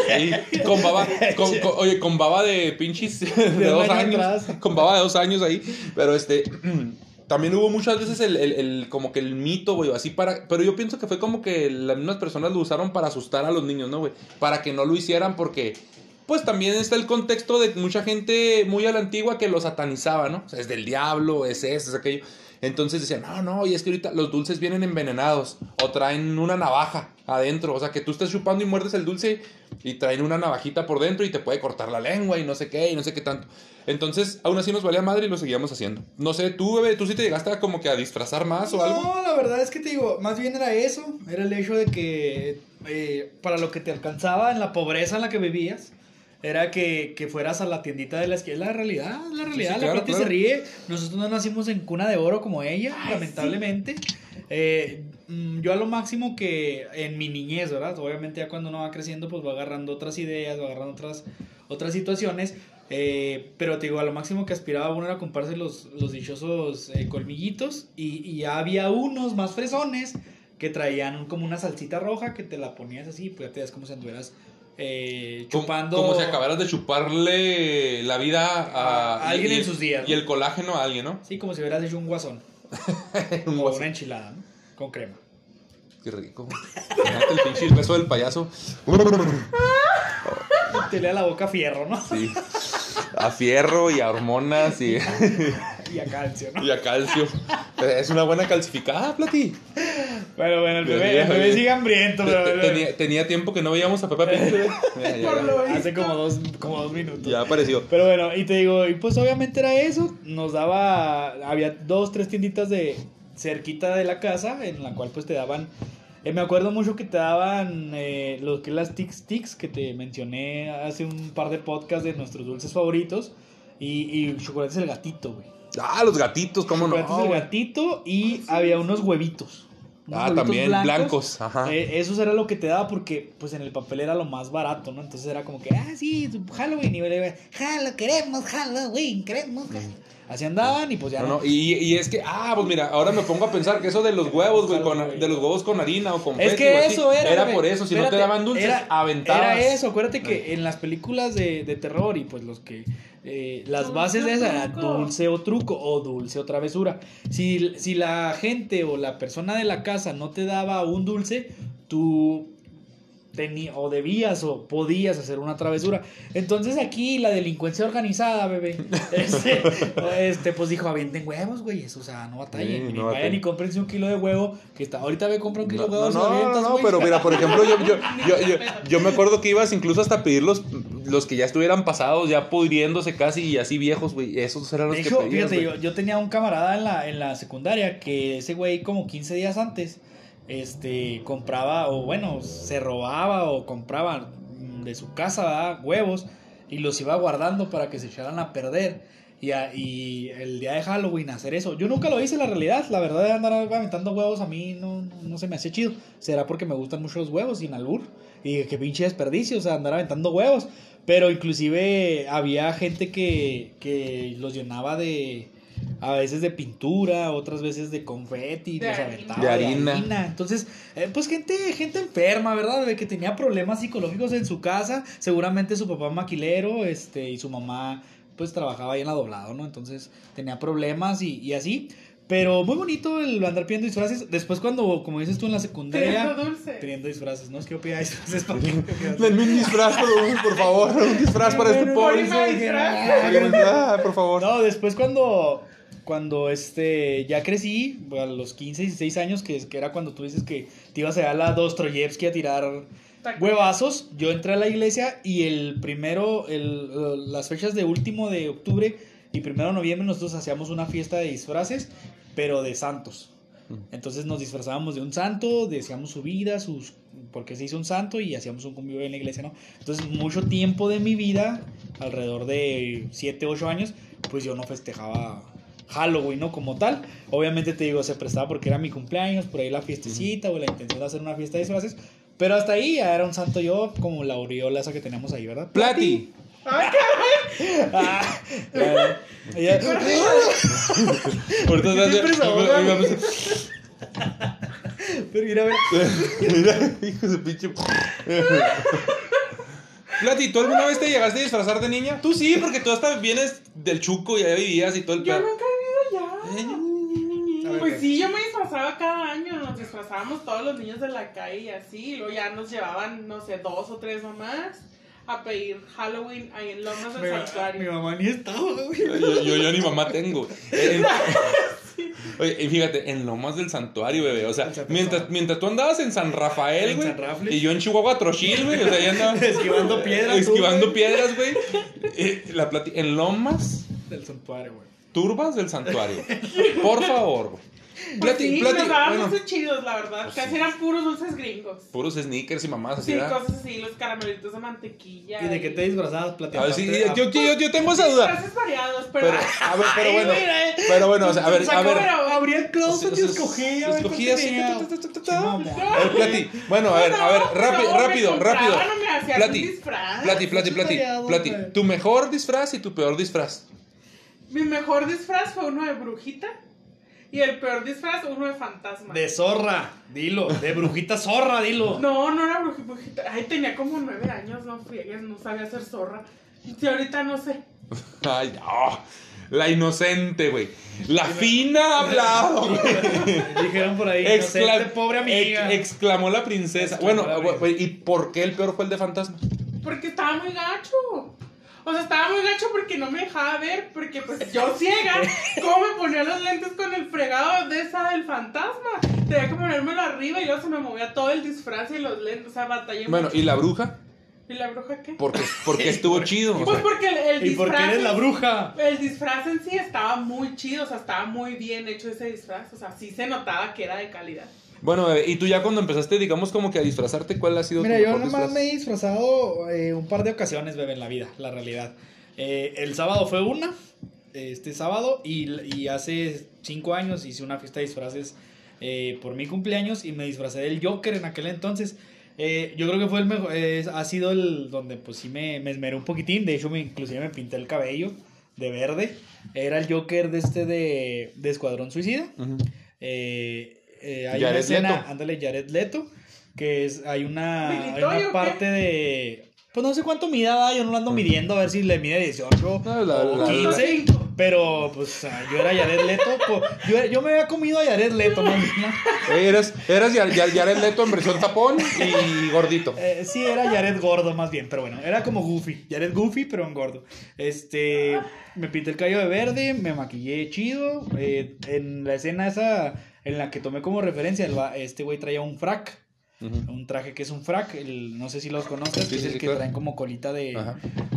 Con baba, con, con- oye, con baba de pinches de, dos año años. atrás. Con baba de dos años ahí. Pero este. También hubo muchas veces el, el- el- como que el mito, güey, así para... Pero yo pienso que fue como que las mismas personas lo usaron para asustar a los niños, ¿no, güey? Para que no lo hicieran porque... Pues también está el contexto de mucha gente muy a la antigua que lo satanizaba, ¿no? O sea, es del diablo, es eso, es aquello. Entonces decían, no, no, y es que ahorita los dulces vienen envenenados o traen una navaja adentro. O sea, que tú estás chupando y muerdes el dulce y traen una navajita por dentro y te puede cortar la lengua y no sé qué y no sé qué tanto. Entonces, aún así nos valía madre y lo seguíamos haciendo. No sé, tú, bebé, tú sí te llegaste a como que a disfrazar más o algo. No, la verdad es que te digo, más bien era eso. Era el hecho de que eh, para lo que te alcanzaba en la pobreza en la que vivías, era que, que fueras a la tiendita de la esquina. La realidad, la realidad. sí, la claro, gente claro. se ríe. Nosotros no nacimos en cuna de oro como ella, Ay, lamentablemente. Eh, mm, yo a lo máximo que en mi niñez, ¿verdad? Obviamente ya cuando uno va creciendo, pues va agarrando otras ideas, va agarrando otras, otras situaciones. Eh, pero te digo, a lo máximo que aspiraba uno era comprarse los, los dichosos eh, colmillitos. Y, y ya había unos más fresones que traían como una salsita roja que te la ponías así, pues ya te das como si anduvieras eh, chupando. Como si acabaras de chuparle la vida a, A alguien y- en sus días, Y ¿no? el colágeno a alguien, ¿no? Sí, como si hubieras hecho un guasón. Un o guasón. una enchilada, ¿no? Con crema. Qué rico. El pinche beso del payaso. Te lea la boca a fierro, ¿no? Sí. A fierro y a hormonas y, Y a calcio, ¿no? y a calcio. Es una buena calcificada, Plati. Bueno, bueno, el bebé, el bebé sigue hambriento, pero Te- te- Tenía, tenía tiempo que no veíamos a Peppa Pig. hace como dos, como dos minutos. Ya apareció. Pero bueno, y te digo, y pues obviamente era eso. Nos daba, había dos, tres tienditas de cerquita de la casa en la cual pues te daban. eh, me acuerdo mucho que te daban eh, lo que es las Tic Sticks que te mencioné hace un par de podcasts de nuestros dulces favoritos. Y, y chocolate es el gatito, güey. Ah, los gatitos, cómo no. Chocolate es el gatito y había unos huevitos. Ah, también blancos. Ajá. eh, eso era lo que te daba porque pues en el papel era lo más barato, ¿no? Entonces era como que, ah, sí, Halloween. Y yo, Halloween, queremos Halloween, queremos. Halloween". Así andaban y pues ya No, no. no, y, y es que, ah, pues mira, ahora me pongo a pensar que eso de los huevos, güey, con, de los huevos con harina o con Es que o así, eso era. Era por eso, si no te daban dulces, era, aventabas. Era eso, acuérdate que en las películas de, de terror y pues los que. eh, las bases de esa era dulce o truco o dulce o travesura. Si, si la gente o la persona de la casa no te daba un dulce, tú tenía, o debías o podías hacer una travesura. Entonces aquí la delincuencia organizada, bebé, este, este pues dijo, avienten huevos, güey, eso, o sea, no batallen, Sí, ni no vayan batallen. y cómprense un kilo de huevo, que está, ahorita ve, compra un kilo No, de huevos no, no, avientas, no, güey. pero mira, por ejemplo, yo, yo, yo, yo, yo me acuerdo que ibas incluso hasta pedir los, los que ya estuvieran pasados, ya pudriéndose casi y así viejos, güey. Esos eran los De que hecho, pedías, fíjate, yo, yo tenía un camarada en la, en la secundaria que ese güey como 15 días antes, este, compraba, o bueno, se robaba o compraba mm, de su casa huevos y los iba guardando para que se echaran a perder. Y, a- y el día de Halloween hacer eso. Yo nunca lo hice, la realidad. La verdad de andar aventando huevos a mí no, no, se me hace chido. Será porque me gustan mucho los huevos sin albur. Y qué pinche desperdicio, o sea, andar aventando huevos. Pero inclusive había gente que, que los llenaba de... A veces de pintura, otras veces de confeti, De los harina. aventaba De harina. Entonces, eh, pues gente, gente enferma, ¿verdad? De que tenía problemas psicológicos en su casa. Seguramente su papá maquilero, este, y su mamá, pues trabajaba ahí en la doblado, ¿no? Entonces tenía problemas y, y así. Pero muy bonito el andar pidiendo disfraces. Después cuando, como dices tú en la secundaria, Teniendo dulce. teniendo disfraces, ¿no? Es que yo pedía disfraces para que... Denme un disfraz, por, favor, un disfraz para este pobre. Por favor. No, después cuando, cuando este, ya crecí, a los 15, 16 años, que, que era cuando tú dices que te ibas a a la Dostoyevsky a tirar huevazos, yo entré a la iglesia y el primero, el, las fechas de último de octubre y primero de noviembre nosotros hacíamos una fiesta de disfraces, pero de santos. Entonces nos disfrazábamos de un santo, decíamos su vida, sus porque se hizo un santo y hacíamos un convivio en la iglesia, ¿no? Entonces, mucho tiempo de mi vida, alrededor de 7, 8 años, pues yo no festejaba Halloween, ¿no? Como tal. Obviamente te digo, se prestaba porque era mi cumpleaños, por ahí la fiestecita o la intención de hacer una fiesta de disfraces. Pero hasta ahí ya era un santo yo, como la aureola esa que tenemos ahí, ¿verdad? Plati, Ay, Ah, ya- ya- Mira, güey? Pero mira. Mira, hijo de pinche. Plati, ¿tú alguna vez te llegaste a disfrazar de niña? Tú sí, porque tú hasta vienes del chuco y allá vivías y todo el Yo nunca he vivido A allá. ver, Pues sí, yo me disfrazaba cada año, nos disfrazábamos todos los niños de la calle y así, y luego ya nos llevaban, no sé, dos o tres nomás a pedir Halloween ahí en Lomas del Mi, mi Santuario. mamá ni estaba, güey. Yo, yo, yo ni mamá tengo. En- Oye, y fíjate, en Lomas del Santuario, bebé. O sea, Santuario. mientras, mientras tú andabas en San Rafael, güey. Y yo en Chihuahua Trochil, güey. O sea, ya andaba. Esquivando piedras, Esquivando güey. piedras, güey. Eh, la plati- en Lomas Del santuario, güey. Turbas del Santuario. Por favor, güey. Pues Plati- sí, plati- nos daban bueno, dulces chidos, la verdad. Pues Casi sí. eran puros dulces gringos. puros sneakers y mamás así, Sí, ¿verdad? cosas así, los caramelitos de mantequilla. ¿Y de qué te disfrazabas? A Platicando. ver, sí, yo, yo, yo, yo tengo esa duda. Disfraces variados, pero. Pero, a ver, pero Ay, bueno. mira, eh. Pero bueno, o sea, a ver, a ver. pero abría el closet y O sea, escogía. a ver escogía cuál así. A ver, Plati. Bueno, a ver, a ver, rápido, rápido, rápido. o Plati. Plati, Plati, Plati, Plati. Tu mejor disfraz y tu peor disfraz. Mi mejor disfraz fue uno de brujita. Y el peor disfraz, uno de fantasma. De zorra, dilo. De brujita zorra, dilo. No, no era bruji- brujita. Ay, tenía como nueve años, no friegues, no sabía hacer zorra. Y ahorita no sé. Ay, no. La inocente, güey. La fina ha hablado. Dijeron por ahí. Excla- Inocente, pobre amiga. ex- exclamó la princesa. Exclamó bueno, la güey, ¿y por qué el peor fue el de fantasma? Porque estaba muy gacho. O sea, estaba muy gacho porque no me dejaba ver, porque pues yo ciega, ¿cómo me ponía los lentes con el fregado de esa del fantasma? Tenía que ponérmelo arriba y luego se me movía todo el disfraz y los lentes, o sea, batallé Bueno, mucho. ¿y la bruja? ¿Y la bruja qué? Porque, porque estuvo chido. o Pues sea. porque el, el ¿Y por qué disfraz... eres la bruja? El disfraz en sí estaba muy chido, o sea, estaba muy bien hecho ese disfraz, o sea, sí se notaba que era de calidad. Bueno, bebé, y tú ya cuando empezaste, digamos, como que a disfrazarte, ¿cuál ha sido Mira, tu yo nomás disfraz? me he disfrazado eh, un par de ocasiones, bebé, en la vida, la realidad. Eh, el sábado fue una, este sábado, y, y hace cinco años hice una fiesta de disfraces eh, por mi cumpleaños y me disfracé del Joker en aquel entonces. Eh, yo creo que fue el mejor, eh, ha sido el donde pues sí me, me esmeré un poquitín, de hecho me, inclusive me pinté el cabello de verde. Era el Joker de este de, de Escuadrón Suicida. Eh, eh, hay una escena, Leto. ándale, Jared Leto, que es, hay una, hay ¿Militoy o una qué? parte de, pues no sé cuánto mida, yo no lo ando midiendo a ver si le mide 18 No, la- o la- 15, pero pues ah, yo era Jared Leto, yo, yo me había comido a Jared Leto, ¿no? Eras, eras Jared Leto en versión tapón y gordito. Eh, sí, era Jared gordo más bien, pero bueno, era como Goofy, Jared Goofy, pero en gordo. Este, me pinté el cabello de verde, me maquillé chido, eh, en la escena esa en la que tomé como referencia, el este güey traía un frac. Un traje que es un frac, el, no sé si los conoces, Sí, que es el sí, que claro. traen como colita de,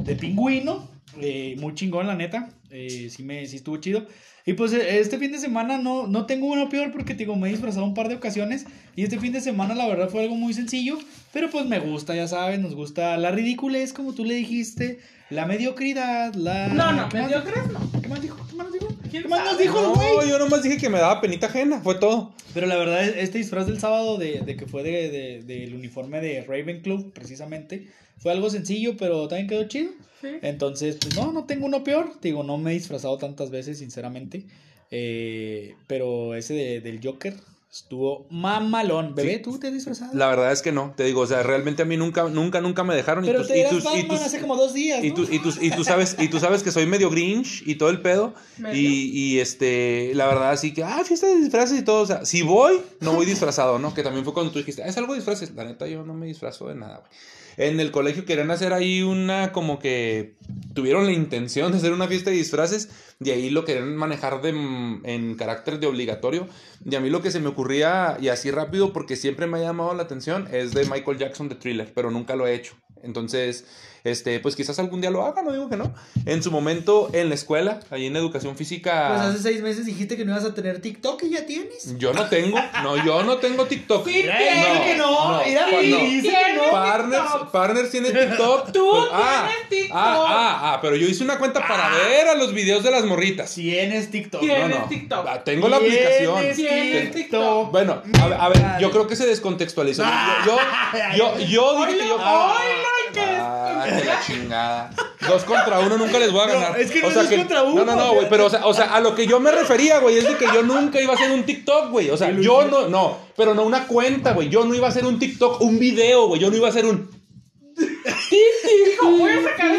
de pingüino. eh, muy chingón, la neta. eh, sí, me, sí estuvo chido. Y pues eh, este fin de semana no, no tengo uno peor porque digo, me he disfrazado un par de ocasiones. Y este fin de semana la verdad fue algo muy sencillo. Pero pues me gusta, ya sabes, nos gusta la ridiculez, como tú le dijiste. La mediocridad, la... No, no, ¿qué más mediocres no. ¿Qué más dijo? ¿Qué más dijo? ¿Quién ¿Qué más nos dijo el No, güey? yo nomás dije que me daba penita ajena, fue todo. Pero la verdad, este disfraz del sábado de, de que fue de, de- del uniforme de Raven Club, precisamente, fue algo sencillo, pero también quedó chido. Sí. Entonces, pues no, no tengo uno peor. Te Digo, no me he disfrazado tantas veces, sinceramente. Eh, pero ese de- del Joker estuvo mamalón. Bebé, Sí. ¿tú te has disfrazado? La verdad es que no, te digo, o sea, realmente a mí nunca, nunca, nunca me dejaron. pero y tus, te y tus, y hace como dos días, y tú, y, tú, y tú sabes, y tú sabes que soy medio grinch y todo el pedo. Y, y este, la verdad, así que, ah, fiesta de disfraces y todo. O sea, si voy, no voy disfrazado, ¿no? Que también fue cuando tú dijiste, ah, es algo de disfraces. La neta, yo no me disfrazo de nada, güey. En el colegio querían hacer ahí una, como que tuvieron la intención de hacer una fiesta de disfraces y ahí lo querían manejar de, mm, en carácter de obligatorio. Y a mí lo que se me ocurría, y así rápido, porque siempre me ha llamado la atención, es de Michael Jackson de Thriller, pero nunca lo he hecho. Entonces, este, pues quizás algún día lo haga, no digo que no. En su momento, en la escuela, ahí en educación física. Pues hace seis meses dijiste que no ibas a tener TikTok y ya tienes. Yo no tengo, no, yo no tengo TikTok. Sí, dice que no, no, mira, no. que Tiene. no. Partners. Partners tiene TikTok. Tú Pues, ah, tienes TikTok. Ah, ah, ah, pero yo hice una cuenta para ver a los videos de las morritas. Tienes TikTok. Tienes No, no. TikTok. Ah, Tengo la aplicación. Tienes TikTok. Bueno, a ver, a ver, yo creo que se descontextualizó. Yo, yo, yo, yo dije que yo. Oilo, oilo, que la chingada. Dos contra uno nunca les voy a No, ganar. es que no o sea es dos contra uno, No, no, no, güey. Pero, o sea, o sea, a lo que yo me refería, güey, es de que yo nunca iba a hacer un TikTok, güey. O sea, yo no, no, pero no una cuenta, güey. Yo no iba a hacer un TikTok, un video, güey. Yo no iba a hacer un. Voy a sacar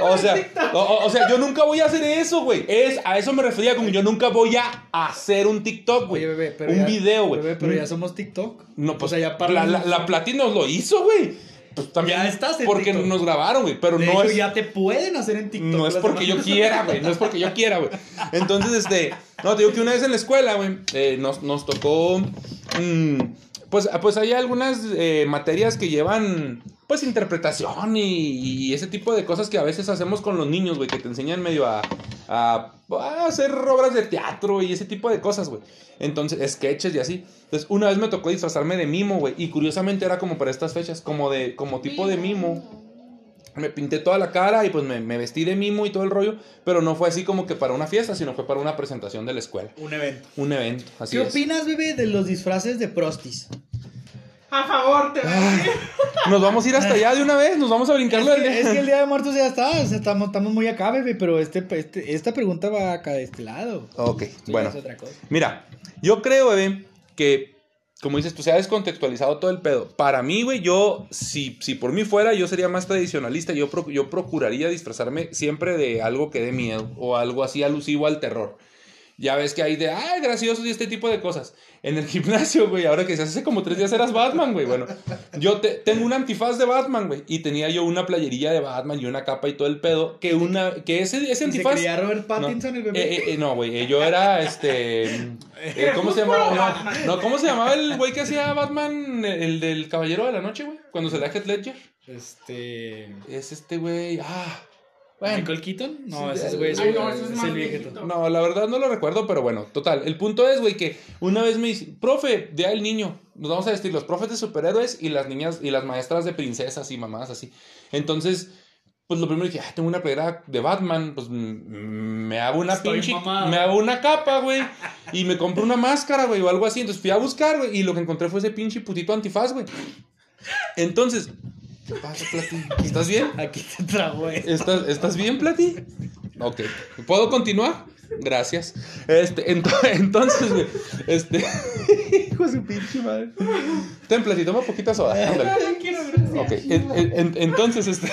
O para sea, o, sea, yo nunca voy a hacer eso, güey. Es, a eso me refería como yo nunca voy a hacer un TikTok, güey. Un ya- video, güey. Bebé, pero ya somos TikTok. No, pues o sea, ya la, la, paramos- la Plati nos lo hizo, güey. Pues también. Ya estás en Porque TikTok. nos grabaron, güey. Pero De no hecho, es. ya te pueden hacer en TikTok. No es porque yo quiera, güey. No es porque yo quiera, güey. Entonces, este. No, te digo que una vez en la escuela, güey, eh, nos, nos tocó. mm, pues, pues hay algunas eh, materias que llevan. Pues interpretación y, y ese tipo de cosas que a veces hacemos con los niños, güey, que te enseñan medio a, a, a hacer obras de teatro y ese tipo de cosas, güey. Entonces, sketches y así. Entonces, una vez me tocó disfrazarme de mimo, güey. Y curiosamente era como para estas fechas, como de, como tipo de mimo me pinté toda la cara y pues me, me vestí de mimo y todo el rollo, pero no fue así como que para una fiesta, sino fue para una presentación de la escuela. Un evento. Un evento, así ¿Qué es. opinas, bebé, de los disfraces de prostis? A favor, te voy a decir. Nos vamos a ir hasta allá de una vez, nos vamos a Es brincarlo del que, día. es que el Día de Muertos ya está, o sea, estamos, estamos muy acá, bebé, pero este, este- esta pregunta va acá de este lado. Ok, Esto bueno. es otra cosa. Mira, yo creo, bebé, que como dices, tú se ha descontextualizado todo el pedo. Para mí, güey, yo, si, si por mí fuera, yo sería más tradicionalista. Yo, pro- yo procuraría disfrazarme siempre de algo que dé miedo o algo así alusivo al terror. Ya ves que hay de, ay, graciosos y este tipo de cosas. En el gimnasio, güey, ahora que se hace como tres días eras Batman, güey. Bueno, yo te- tengo un antifaz de Batman, güey. Y tenía yo una playerilla de Batman y una capa y todo el pedo. Que, una, que ese, ese ¿Y se antifaz... creía Robert Pattinson, no, el bebé? eh, eh, eh, no, güey, yo era este. eh, ¿Cómo se llamaba? No, ¿cómo se llamaba el güey que hacía Batman, el del Caballero de la Noche, güey? Cuando se le Heath Ledger. Este... Es este güey. Ah, bueno. ¿Michael Keaton? No, Sí, ese es güey, no, ese es es más el viejito. viejito. No, la verdad no lo recuerdo, pero bueno, total. El punto es, güey, que una vez me dice, profe, día del niño, nos vamos a vestir los profes de superhéroes y las niñas y las maestras de princesas y mamás así. Entonces, pues lo primero dije, ah, tengo una playera de Batman, pues mm, me hago una Estoy pinche, mamado. me hago una capa, güey, y me compro una máscara, güey, o algo así. Entonces fui a buscar, güey, y lo que encontré fue ese pinche putito antifaz, güey. Entonces, ¿qué pasa, Plati? ¿Estás bien? Aquí te trago, eh. ¿Estás, ¿Estás bien, Plati? Ok. ¿Puedo continuar? Gracias. Este, ento- entonces, güey. Este. Hijo de su pinche madre. Ten, Plati, toma poquita soda. ándale. No, no quiero, gracias. Ok. en- en- en- entonces, este.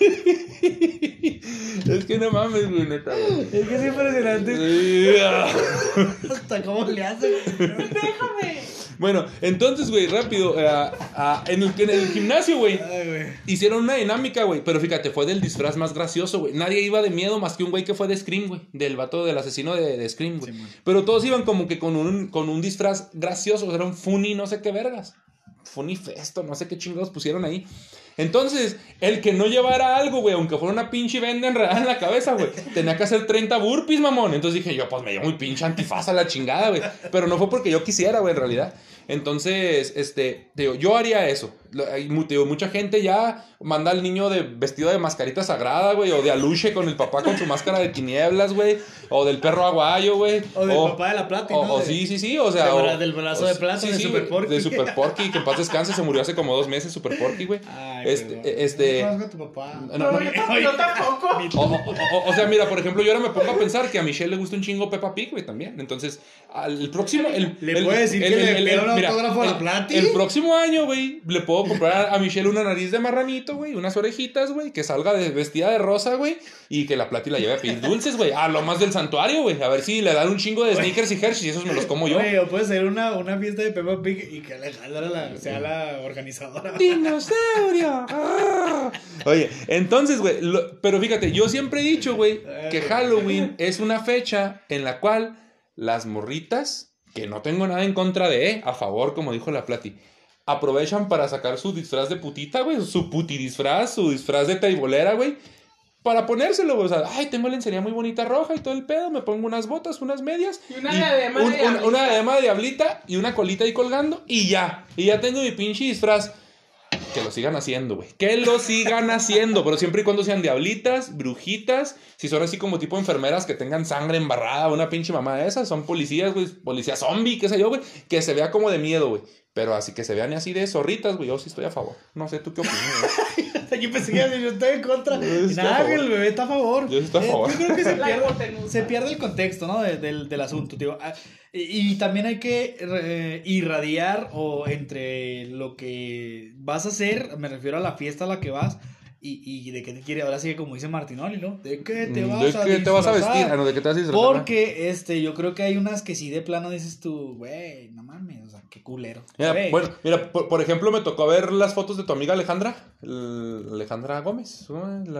es que no mames, güey, neta, güey. Es que es impresionante hasta cómo le hace. Déjame. Bueno, entonces, güey, rápido. eh, en, el, en el gimnasio, güey. Hicieron una dinámica, güey. Pero fíjate, fue del disfraz más gracioso, güey. Nadie iba de miedo más que un güey que fue de Scream, güey. Del vato del asesino de, de Scream, güey. Sí, pero todos iban como que con un, con un disfraz gracioso. O sea, era un funny, no sé qué vergas. Funny festo, no sé qué chingados pusieron ahí. Entonces, el que no llevara algo, güey, aunque fuera una pinche venda enredada en la cabeza, güey, tenía que hacer 30 burpees, mamón. Entonces dije yo, pues me llevo muy pinche antifaz a la chingada, güey. Pero no fue porque yo quisiera, güey, en realidad. Entonces, este, digo, yo haría eso. Hay digo, mucha gente ya manda al niño de vestido de mascarita sagrada, güey, o de aluche con el papá con su máscara de tinieblas, güey, o del perro aguayo, güey. O del papá de la Plati, o, ¿no? o De- sí, sí, sí, o sea. de o- del brazo o- de plata, de Super güey, Porky. De Super Porky, que en paz descanse, se murió hace como dos meses, Super Porky, güey. Ay, Este, perdón. este- No conozco a tu papá. No, No, no, yo, tam- yo tampoco. o, o- o- o sea, mira, por ejemplo, yo ahora me pongo a pensar que a Michelle le gusta un chingo Peppa Pig, güey, también. Entonces, al el próximo. El, ¿Le el- puede decir el- que le el- pida el- un autógrafo a la el- Plati? El próximo año, güey, le puedo comprar a Michelle una nariz de marranito, güey, unas orejitas, güey, que salga de, vestida de rosa, güey, y que la Plati la lleve a pedir dulces, güey. A lo más del santuario, güey. A ver si le dan un chingo de sneakers y Hershey's y esos me los como yo. Güey, o puede ser una, una fiesta de Peppa Pig y que Alejandra la- sea la organizadora. ¡Dinosaurio! ¡Ah! Oye, entonces, güey, pero fíjate, yo siempre he dicho, güey, que Halloween es una fecha en la cual las morritas, que no tengo nada en contra de, eh, a favor, como dijo la Plati, aprovechan para sacar su disfraz de putita, güey, su puti disfraz, su disfraz de taibolera, güey. Para ponérselo, güey. O sea, ay, tengo lencería muy bonita roja y todo el pedo. Me pongo unas botas, unas medias. Y una diadema de diablita. una diadema de diablita y una colita ahí colgando. Y ya. Y ya tengo mi pinche disfraz. Que lo sigan haciendo, güey. Que lo sigan haciendo. Pero siempre y cuando sean diablitas, brujitas. Si son así como tipo enfermeras que tengan sangre embarrada, una pinche mamá de esas. Son policías, güey. Policías zombie, qué sé yo, güey. Que se vea como de miedo, güey. Pero así que se vean así de zorritas, güey. Yo sí estoy a favor. No sé, ¿tú qué opinas? Yo pensé que yo estoy en contra. Yo Nada, que el bebé está a favor. Yo estoy a Eh, favor. Yo creo que se pierde, se pierde el contexto, ¿no? de- del, del asunto, tío. Ah, Y, y también hay que eh, irradiar o entre lo que vas a hacer, me refiero a la fiesta a la que vas. Y, y de qué te quiere, ahora sí que como dice Martinoli, ¿no? ¿De qué te Mm, vas ¿De a qué te vas a vestir? Ah, no, ¿de qué te vas a disfrazar? Porque este, yo creo que hay unas que sí de plano dices tú, güey, no mames, o sea, qué culero. Mira, bueno, mira, por, por ejemplo, me tocó ver las fotos de tu amiga Alejandra. Alejandra Gómez.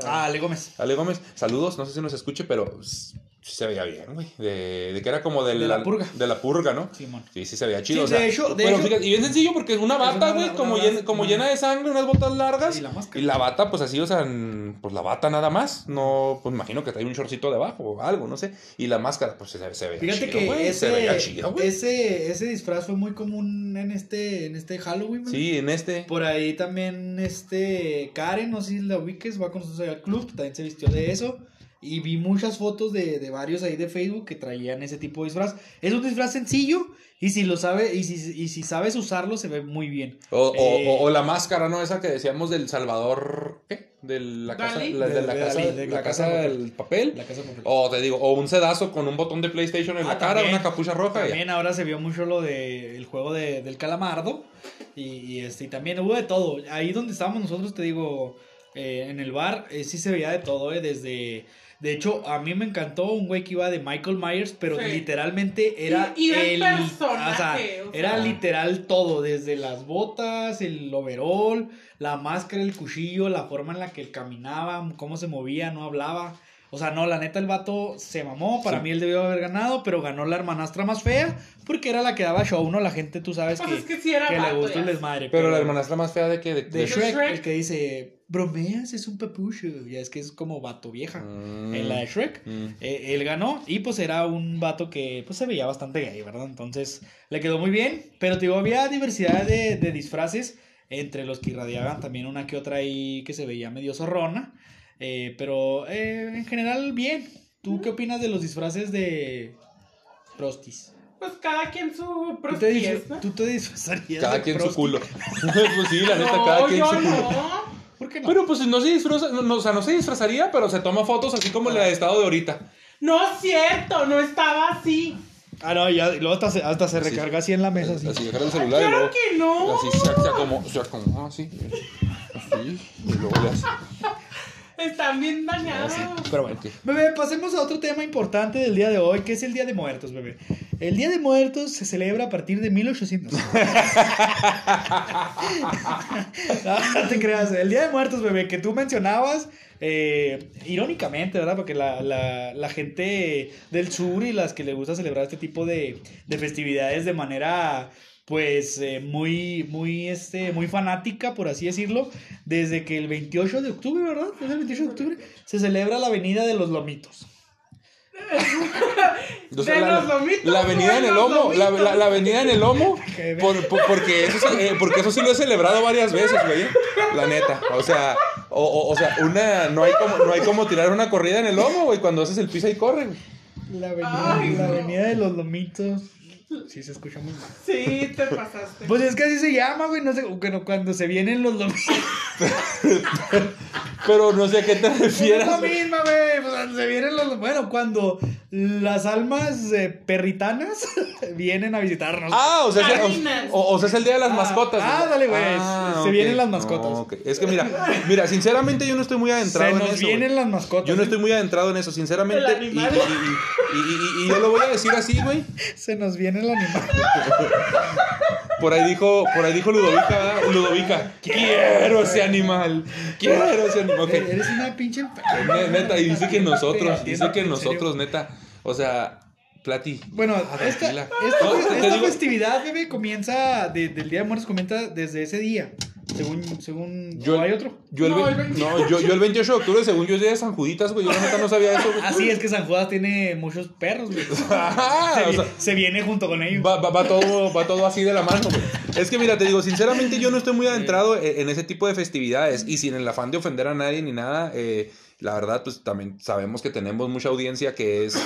Ah, Ale Gómez. Ale Gómez. Saludos, no sé si nos escuche, pero sí se veía bien, güey. De, de que era como De la purga. De la purga, ¿no? Simón. Sí, sí se veía chido. Sí, o sea, de hecho- de pero hecho- fíjate, y bien sencillo porque es una bata, güey, como, llena, como llena de sangre, unas botas largas. Y la máscara. Y la bata, pues así, o sea, pues la bata nada más. No, pues imagino que trae un shortcito debajo o algo, no sé. Y la máscara, pues se, se veía Fíjate chido, que güey, ese, se veía chido, güey. ese, ese disfraz fue muy común en este, en este Halloween. güey. Sí, en este. Por ahí también, este, Karen, no sé si la ubiques, va con nosotros al club, también se vistió de eso. Y vi muchas fotos de, de varios ahí de Facebook que traían ese tipo de disfraz. Es un disfraz sencillo y si lo sabe, y si, y si sabes usarlo, se ve muy bien. O, o- Eh, o- o la máscara, ¿no? Esa que decíamos del Salvador. ¿Qué? De la casa, la, de la De- casa, la la casa casa de del papel. La casa completa. O te digo, o un sedazo con un botón de PlayStation en Ah, la cara, también. una capucha roja. y. También ahora se vio mucho lo de el juego de, del calamardo. Y, y, este, y también hubo de todo. Ahí donde estábamos nosotros, te digo, eh, en el bar, eh, sí se veía de todo, eh, desde... De hecho, a mí me encantó un güey que iba de Michael Myers, pero Sí. literalmente era Y- y del el personaje, o sea, o era literal todo, desde las botas, el overall, la máscara, el cuchillo, la forma en la que él caminaba, cómo se movía, no hablaba. O sea, no, la neta el vato se mamó, para Sí. mí él debió haber ganado, pero ganó la hermanastra más fea, porque era la que daba show, ¿no? La gente, tú sabes Pues que, es que sí era que le gusta el desmadre. Pero la hermanastra más fea de que. De, De de- Shrek, Shrek. el que dice, bromeas, es un papucho, ya es que es como vato vieja. Mm, En la de Shrek, mm. eh, él ganó y pues era un vato que pues se veía bastante gay, ¿verdad? Entonces le quedó muy bien, pero te digo, había diversidad de, de disfraces, entre los que irradiaban también una que otra ahí que se veía medio zorrona, eh, pero eh, en general bien. ¿Tú qué opinas de los disfraces de prostis? Pues cada quien su ¿Tú te, prostiez, disfra- ¿no? tú te disfrazarías Cada de quien su culo. pues sí, la neta, no, cada quien yo su culo. no. ¿Por qué no? Pero pues no se disfraza, no, no, o sea, no se disfrazaría, pero se toma fotos así como la de estado de ahorita. No es cierto, no estaba así. Ah, no, ya, y luego hasta se, hasta se recarga así en la mesa. Así. Así dejar el celular y Claro luego. que no. Así se, se acomoda, se acomoda así. Así. Y luego le hace. Están bien dañados. Pero bueno, bebé, pasemos a otro tema importante del día de hoy, que es el Día de Muertos, bebé. El Día de Muertos se celebra a partir de 1800. no, no te creas, el Día de Muertos, bebé, que tú mencionabas, eh, irónicamente, ¿verdad? Porque la, la- la gente del sur y las que le gusta celebrar este tipo de, de festividades de manera pues eh, muy muy este muy fanática por así decirlo desde que el 28 de octubre verdad es el 28 de octubre se celebra la avenida de los lomitos. O sea, ¿De la, los lomitos la avenida en el lomo, la, la- la avenida en el lomo, por- por- porque, eso sí, eh, porque eso sí lo he celebrado varias veces, güey, eh, la neta, o sea, o, o- o sea, una, no hay como, no hay como tirar una corrida en el lomo, güey, cuando haces el pisa y corre, güey. la avenida, Ay, la no. avenida de los lomitos sí se escucha muy mal Sí, te pasaste. pues es que así se llama güey no sé cuando se vienen los lomitos pero no sé a qué te Pues es refieres, la güey. se vienen los bueno cuando las almas eh, perritanas vienen a visitarnos Ah, o sea, es, o, o sea, es el día de las Ah, mascotas. ah, dale, güey, se vienen las mascotas. No. Es que mira, mira, sinceramente yo no estoy muy adentrado se en nos eso. vienen las mascotas Yo no ¿eh? estoy muy adentrado en eso, sinceramente. El Y, y, animal. y- y- y- y yo lo voy a decir así, güey. se nos viene el animal Por ahí dijo, por ahí dijo Ludovica, ¿verdad? Ludovica. Quiero ese animal. Quiero ese animal. Ok. Eres una pinche Neta, y dice que nosotros, dice que nosotros, neta. O sea, Plati. Bueno, Ah, esta, esta, esta festividad, bebé, comienza de- del Día de Muertos, comienza desde ese día. Según, según, Yo- ¿o hay otro? Yo el, No, ve- el 28. no, yo, yo el 28 de octubre, según yo, es día de San Juditas, güey. Yo la neta no sabía eso, güey. Así es que San Judas tiene muchos perros, güey. Se, o vi- sea, se viene junto con ellos. Va, va- va todo, va todo así de la mano, güey. Es que mira, te digo, sinceramente yo no estoy muy adentrado en, en ese tipo de festividades y sin el afán de ofender a nadie ni nada. eh, La verdad, pues también sabemos que tenemos mucha audiencia que es eh,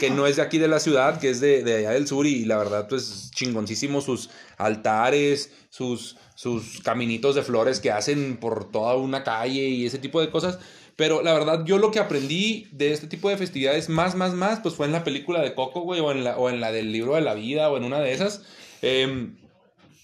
que no es de aquí de la ciudad, que es de, de allá del sur y la verdad, pues chingoncísimo sus altares, sus, sus caminitos de flores que hacen por toda una calle y ese tipo de cosas. Pero la verdad, yo lo que aprendí de este tipo de festividades más, más, más, pues fue en la película de Coco, güey, o en la, o en la del libro de la vida, o en una de esas. Em,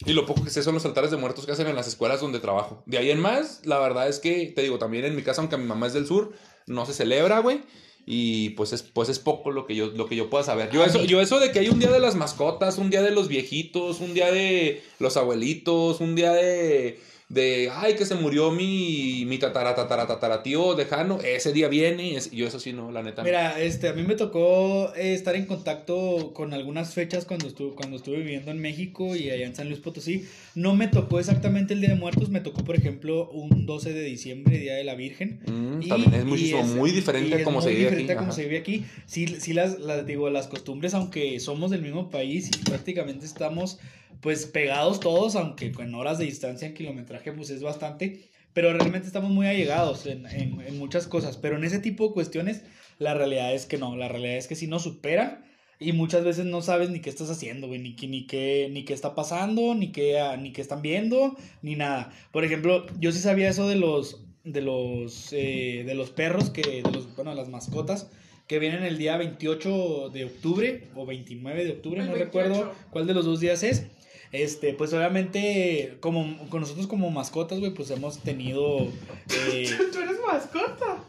y lo poco que sé son los altares de muertos que hacen en las escuelas donde trabajo. De ahí en más, la verdad es que, te digo, también en mi casa, aunque mi mamá es del sur, no se celebra, güey. Y pues es, pues es poco lo que yo, lo que yo pueda saber. Yo eso, yo eso de que hay un día de las mascotas, un día de los viejitos, un día de los abuelitos, un día de de, ay, que se murió mi, mi tatara, tatara, tatara tío lejano, ese día viene, es, yo eso sí no, la neta. Mira, este, a mí me tocó eh, estar en contacto con algunas fechas cuando estuve, cuando estuve viviendo en México y allá en San Luis Potosí. No me tocó exactamente el Día de Muertos, me tocó, por ejemplo, un 12 de diciembre, Día de la Virgen. Mm, Y- también es y muchísimo, es- muy y diferente es como muy se vive diferente aquí. a como ajá. se vive aquí. Sí, sí las, las, digo, las costumbres, aunque somos del mismo país y prácticamente estamos pues pegados todos, aunque con horas de distancia en kilometraje pues es bastante, pero realmente estamos muy allegados en, en, en muchas cosas, pero en ese tipo de cuestiones la realidad es que no, la realidad es que sí nos superan y muchas veces no sabes ni qué estás haciendo, güey, ni, qué- ni, qué, ni qué está pasando, ni qué, ah, ni qué están viendo, ni nada. Por ejemplo, yo sí sabía eso de los, de los, eh, de los perros, que, de los, bueno, las mascotas, que vienen el día 28 de octubre o 29 de octubre, El no 28. recuerdo cuál de los dos días es. Este, pues obviamente, como con nosotros como mascotas, güey, pues hemos tenido, eh, Tú eres mascota.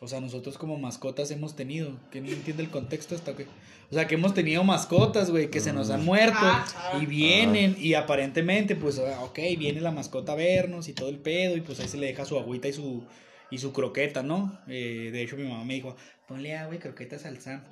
o sea, nosotros como mascotas hemos tenido, que no entiende el contexto hasta que, o sea, que hemos tenido mascotas, güey, que se nos han muerto Ah, y ah. vienen y aparentemente, pues, ah, ok, viene la mascota a vernos y todo el pedo y pues ahí se le deja su agüita y su y su croqueta, ¿no? Eh, de hecho mi mamá me dijo, ponle agua y croquetas al Sam.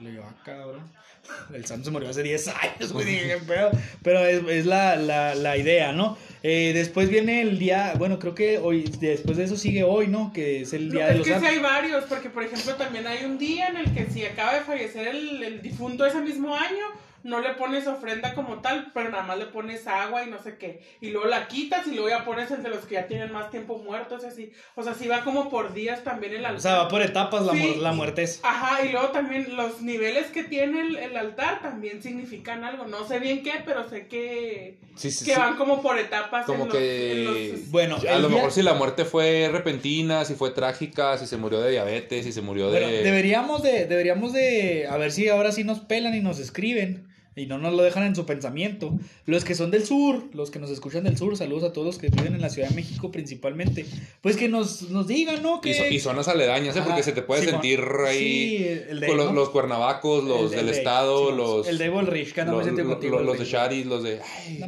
Y le digo, ah, cabrón. El se murió hace 10 años, güey, dije, qué pedo. Pero es, es la, la, la idea, ¿no? Eh, después viene el día, bueno, creo que hoy, después de eso sigue hoy, ¿no? Que es el No, día de es los que sí santos. hay varios, porque por ejemplo también hay un día en el que si acaba de fallecer el, el difunto ese mismo año, no le pones ofrenda como tal, pero nada más le pones agua y no sé qué. Y luego la quitas y luego ya pones el de los que ya tienen más tiempo muertos y así. O sea, sí va como por días también el altar. O sea, va por etapas la, Sí. muer- la muerte es. Ajá, y luego también los niveles que tiene el, el altar también significan algo. No sé bien qué, pero sé que, Sí, sí, que sí. van como por etapas. Como en los- que- en los- Bueno, A lo día- mejor si la muerte fue repentina, si fue trágica, si se murió de diabetes, si se murió de... Bueno, deberíamos de, deberíamos de, a ver si ahora sí nos pelan y nos escriben y no nos lo dejan en su pensamiento. Los que son del sur, los que nos escuchan del sur, saludos a todos los que viven en la Ciudad de México principalmente, pues que nos, nos digan, ¿no? Que... Y, zo- y zonas aledañas, ¿eh? Ajá, porque se te puede sentir ahí Sí, el de, con los, ¿no? los cuernavacos, los El- del el de- estado, los... El de Evil Rich, que anda los, los- de Charis, los de... ay,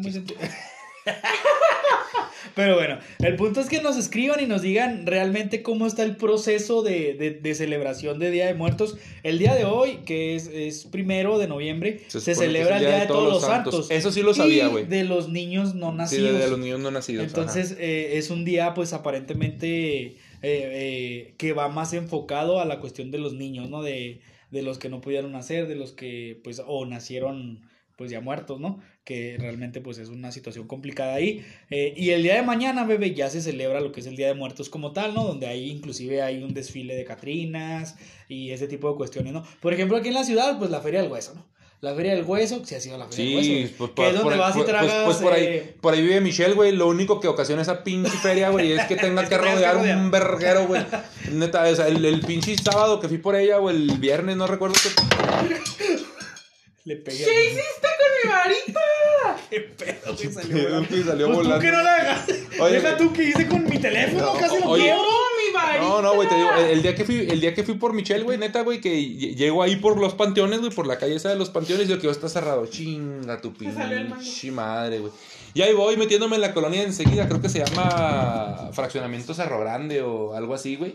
Pero bueno, el punto es que nos escriban y nos digan realmente cómo está el proceso de, de- de celebración de Día de Muertos. El día de hoy, que es, es primero de noviembre, se, celebra el Día de Todos los Santos. Eso sí lo sabía, güey. de los niños no Sí, nacidos. de, de los niños no nacidos. Entonces eh, es un día pues aparentemente eh, eh, que va más enfocado a la cuestión de los niños, ¿no? De, de los que no pudieron nacer, de los que pues o nacieron pues ya muertos, ¿no? Que realmente pues es una situación complicada ahí. Eh, y el día de mañana, bebé, ya se celebra lo que es el Día de Muertos como tal, ¿no? Donde ahí inclusive hay un desfile de Catrinas y ese tipo de cuestiones, ¿no? Por ejemplo, aquí en la ciudad, pues la Feria del Hueso, ¿no? La Feria del Hueso, que sí ha sido la Feria del Hueso. pues, que por, es donde por- vas y pues- tragas... pues por, ahí, eh, por ahí vive Michelle, güey. Lo único que ocasiona esa pinche feria, güey, es que tenga Es que que tengas que rodear rodear. un verguero, güey. Neta, o sea, el, el pinche sábado que fui por ella, o el viernes, no recuerdo qué. Le pegué. ¿Qué hiciste con mi varita? ¿Qué pedo, güey? Salió volando. salió Pues tú volando. que no la hagas. Oye, Deja tú que hice con mi teléfono, No, casi lo oye. quiebro. No. No, no, güey, te digo, el, el día que fui, el día que fui por Michelle, güey, neta, güey, que lle- llego ahí por los panteones, güey, por la calle esa de los panteones, yo que está cerrado. Chinga tu pinche madre, güey. Y ahí voy metiéndome en la colonia enseguida, creo que se llama Fraccionamiento Cerro Grande o algo así, güey.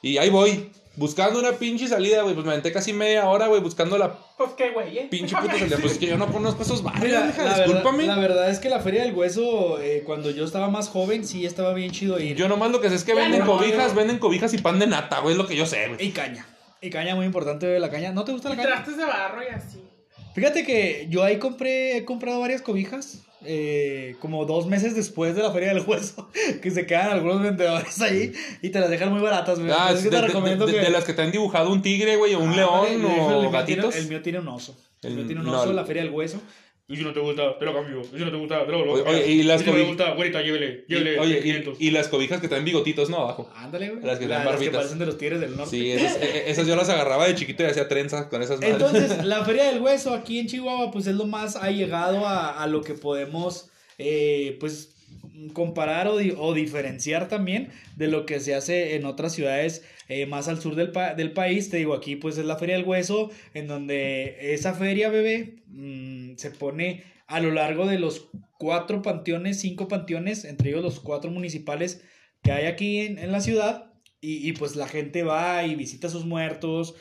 Y ahí voy, buscando una pinche salida, güey, pues me aventé casi media hora, güey, buscando la Pues qué güey, eh. pinche puta salida. Pues es que yo no conozco esos barrios, Mira, mija, la, discúlpame. verdad, la verdad es que la Feria del Hueso, eh, cuando yo estaba más joven, sí estaba bien chido ir. Yo nomás lo que sé es que venden no, cobijas, venden cobijas y pan de nata, güey, es lo que yo sé, güey. Y caña. Y caña, muy importante de la caña. ¿No te gusta la Y caña? trastes de barro y así. Fíjate que yo ahí compré, he comprado varias cobijas. Eh, como dos meses después de la Feria del Hueso, que se quedan algunos vendedores ahí y te las dejan muy baratas, güey. Ah, Entonces, de, te de- recomiendo de- que... de las que te han dibujado un tigre, güey, o un Ah, león, vale, hecho, el o mío tiene- gatitos. el mío tiene un oso. El, El- mío tiene un no, oso, el- la Feria del Hueso. Y si no te gusta, te lo cambio. Y si no te gusta, te lo Oye, oye, y las si no te gusta, güerita, llévele, Y- llévele. oye, 500. y, y las cobijas que traen bigotitos, ¿no? Abajo. Ándale, güey. Las que La- dan las que barbitas. parecen de los tigres del norte. Sí, esas, e- e- esas yo las agarraba de chiquito y hacía trenzas con esas madres. Entonces, la Feria del Hueso aquí en Chihuahua, pues es lo más allegado a, a lo que podemos, eh, pues, comparar o, o diferenciar también de lo que se hace en otras ciudades eh, más al sur del, pa- del país. Te digo, aquí pues es la Feria del Hueso, en donde esa feria, bebé, mm, se pone a lo largo de los cuatro panteones, cinco panteones, entre ellos los cuatro municipales que hay aquí en, en la ciudad. Y, y, pues la gente va y visita a sus muertos,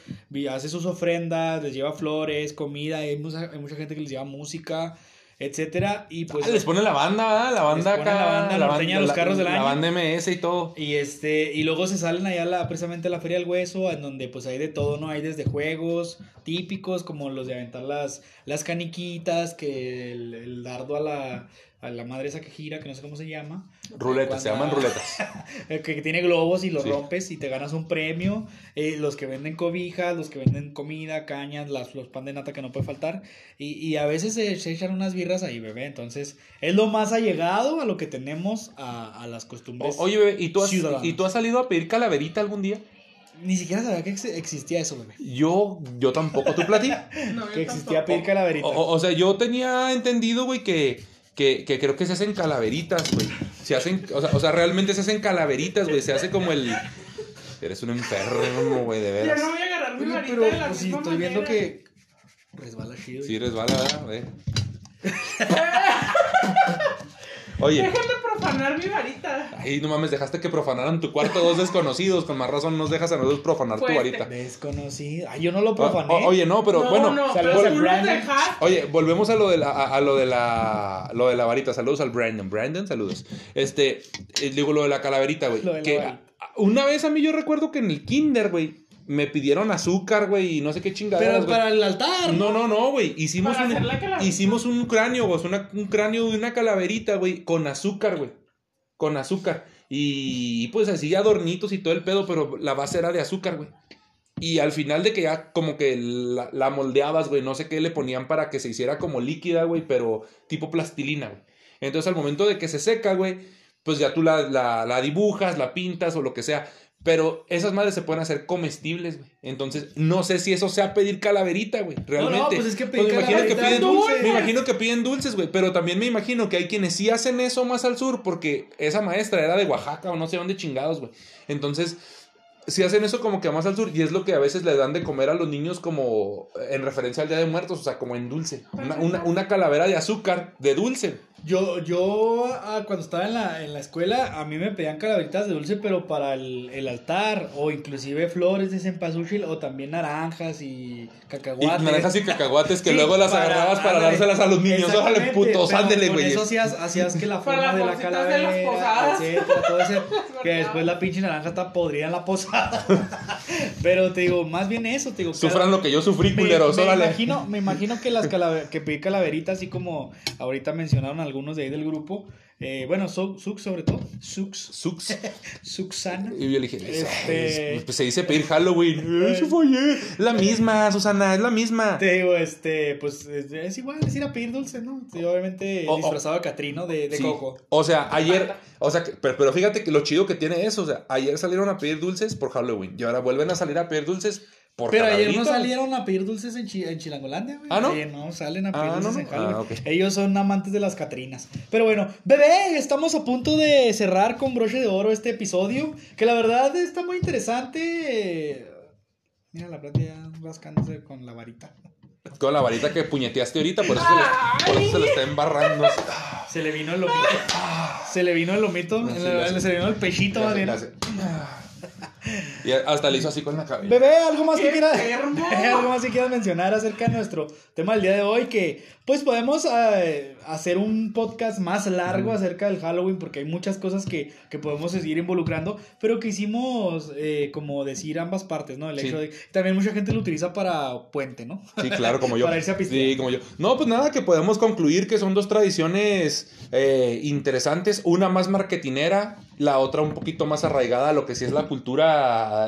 hace sus ofrendas, les lleva flores, comida, hay mucha, hay mucha gente que les lleva música, etcétera. Y pues. Ah, les ponen la banda, ¿verdad? La banda acá. la banda norteña de los carros del la año. banda MS y todo. Y este, y luego se salen allá la, precisamente a la Feria del Hueso, en donde pues hay de todo, ¿no? Hay desde juegos típicos, como los de aventar las, las caniquitas, que el, el dardo a la, a la madre esa que gira, que no sé cómo se llama. Ruletas, se llaman ruletas. Que tiene globos y los Sí. rompes y te ganas un premio. Eh, los que venden cobijas, los que venden comida, cañas, las, los pan de nata que no puede faltar. Y, y a veces se, se echan unas birras ahí, bebé. Entonces, es lo más allegado a lo que tenemos a, a las costumbres. O- oye, bebé, ¿y tú, has, ciudadanas. ¿y tú has salido a pedir calaverita algún día? Ni siquiera sabía que ex- existía eso, bebé. Yo, yo tampoco. ¿Tú platí? No, Que existía tampoco. pedir calaverita. O, o- o sea, yo tenía entendido, güey, que, que, que creo que se hacen calaveritas, güey. Se hacen, o sea, o sea, realmente se hacen calaveritas, güey. Se hace como el. Eres un enfermo, güey, de Ya veras. no voy a agarrar mi Oye, varita pero de la pues misma estoy viendo que resbala chido. Sí, resbala, ¿verdad? Ve. Oye, Déjame profanar mi varita. ahí no mames, dejaste que profanaran tu cuarto dos desconocidos. Con más razón nos dejas a nosotros profanar tu varita. Desconocido. Ay, yo no lo profané. o- oye, no, pero no, bueno. no, saludos pero al dejaste. Oye, volvemos a lo de la, a, a lo de la, lo de la varita. Saludos al Brandon. Brandon, saludos. Este, eh, digo lo de la calaverita, güey. Que varita. una vez a mí yo recuerdo que en el kinder, güey, me pidieron azúcar, güey, y no sé qué chingaderas, Pero para el altar. No, no, no, güey. Hicimos un, hicimos un cráneo, güey. una- un cráneo de una calaverita, güey, con azúcar, güey. Con azúcar. Y, pues así adornitos y todo el pedo, pero la base era de azúcar, güey. Y al final de que ya como que la, la moldeabas, güey, no sé qué le ponían para que se hiciera como líquida, güey, pero tipo plastilina, güey. Entonces al momento de que se seca, güey, pues ya tú la, la, la dibujas, la pintas o lo que sea. Pero esas madres se pueden hacer comestibles, güey. Entonces, no sé si eso sea pedir calaverita, güey. Realmente. pues es que pedir me imagino que piden es dulce. Me imagino que piden dulces, güey. Pero también me imagino que hay quienes sí hacen eso más al sur porque esa maestra era de Oaxaca o no sé dónde chingados, güey. Entonces, si hacen eso como que más al sur y es lo que a veces le dan de comer a los niños como en referencia al Día de Muertos, o sea, como en dulce. Una, una, una calavera de azúcar de dulce. Yo, yo ah, cuando estaba en la, en la escuela, a mí me pedían calaveritas de dulce, pero para el, el altar, o inclusive flores de cempasúchil, o también naranjas y Y cacahuates. naranjas y cacahuates que Sí, luego las para- agarrabas para ándale. dárselas a los niños. Órale, putos, ándele, güey. eso hacías, hacías que la forma de la de calavera, las posadas. etcétera, todo ese, que después la pinche naranja está podrida en la pero te digo, más bien eso, te digo. Sufran lo que yo sufrí, culeros, me imagino, me imagino que las calaver que pedí calaveritas, así como ahorita mencionaron algunos de ahí del grupo. Eh, bueno, Su- Sux sobre todo. Sux. Sux. Suxana. Y yo le dije, Este- "Ay, pues se dice pedir Halloween. Eso fue ayer. La misma, Susana, es la misma. Te digo, este, pues es, igual, es ir a pedir dulce, ¿no? Sí, obviamente disfrazado de Catrino de, de Sí. coco. O sea, ayer, o sea, que- pero, pero fíjate que lo chido que tiene eso, o sea, ayer salieron a pedir dulces por Halloween y ahora vuelven a salir a pedir dulces por Pero ayer no salieron a pedir dulces en, Chi- en Chilangolandia, güey. ¿Ah, no? No, salen a pedir Ah, dulces no, en. Halloween. Ah, ok. Ellos son amantes de las Catrinas. Pero bueno, bebé, estamos a punto de cerrar con broche de oro este episodio. Que la verdad está muy interesante. Mira la plata ya rascándose con la varita. Con la varita que puñeteaste ahorita, por eso, se le, por eso se le está embarrando. Se le vino el lomito. Se le vino el lomito. No, sí, hace. se le vino el pechito, más bien. Y hasta le hizo así con la cabeza. Bebé, algo más que ¡Qué quieras. algo más que quieras mencionar acerca de nuestro tema del día de hoy. Que pues podemos eh, hacer un podcast más largo acerca del Halloween. Porque hay muchas cosas que, que podemos seguir involucrando. Pero quisimos eh, como decir ambas partes, ¿no? El Sí. hecho de. También mucha gente lo utiliza para puente, ¿no? Sí, claro, como yo. Para irse a pistear. Sí, como yo. No, pues nada, que podemos concluir que son dos tradiciones eh, interesantes. Una más marketinera, la otra un poquito más arraigada a lo que sí es la cultura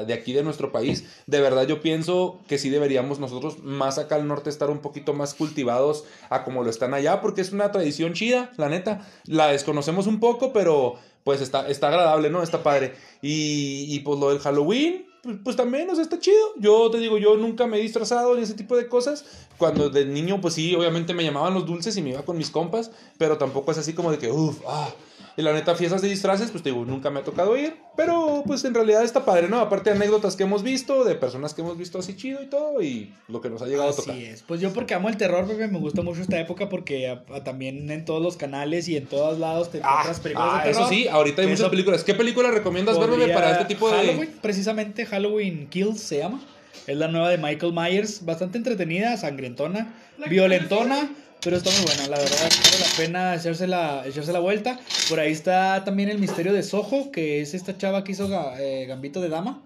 de aquí de nuestro país. De verdad, yo pienso que sí deberíamos nosotros, más acá al norte, estar un poquito más cultivados a como lo están allá, porque es una tradición chida, la neta. La desconocemos un poco, pero pues está, está agradable, ¿no? Está padre. Y, y pues lo del Halloween, pues, pues también, o está chido. Yo te digo, yo nunca me he disfrazado ni ese tipo de cosas. Cuando de niño, pues sí, obviamente me llamaban los dulces y me iba con mis compas, pero tampoco es así como de que, uff, ah. Y la neta, fiestas de disfraces, pues te digo, nunca me ha tocado ir, pero pues en realidad está padre, ¿no? Aparte anécdotas que hemos visto, de personas que hemos visto así chido y todo, y lo que nos ha llegado a tocar. Así es. Pues yo porque amo el terror, bebé, me gusta mucho esta época porque a- a- también en todos los canales y en todos lados te encuentras películas Ah, de terror. eso sí, ahorita hay muchas películas. ¿Qué película recomiendas ver, bebé, para este tipo de... Halloween, precisamente Halloween Kills se llama. Es la nueva de Michael Myers, bastante entretenida, que violentona, pero está muy buena, la verdad, vale la pena echarse la, echarse la vuelta. Por ahí está también el misterio de Soho, que es esta chava que hizo eh, Gambito de Dama,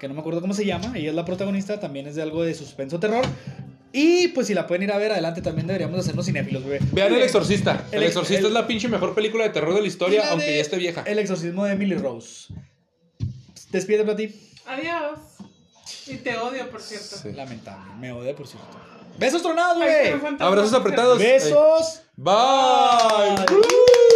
que no me acuerdo cómo se llama, ella es la protagonista, también es de algo de suspenso terror. Y pues si la pueden ir a ver adelante, también deberíamos hacernos cinéfilos, bebé. Vean El Exorcista. El, El ex- Exorcista el- es la pinche mejor película de terror de la historia, la aunque de ya esté vieja. El exorcismo de Emily Rose. Despídete para ti. Adiós. Y te odio, por cierto. Sí. Lamentable, me odia por cierto. Besos tronados, güey. Abrazos apretados. Besos. Bye. Bye.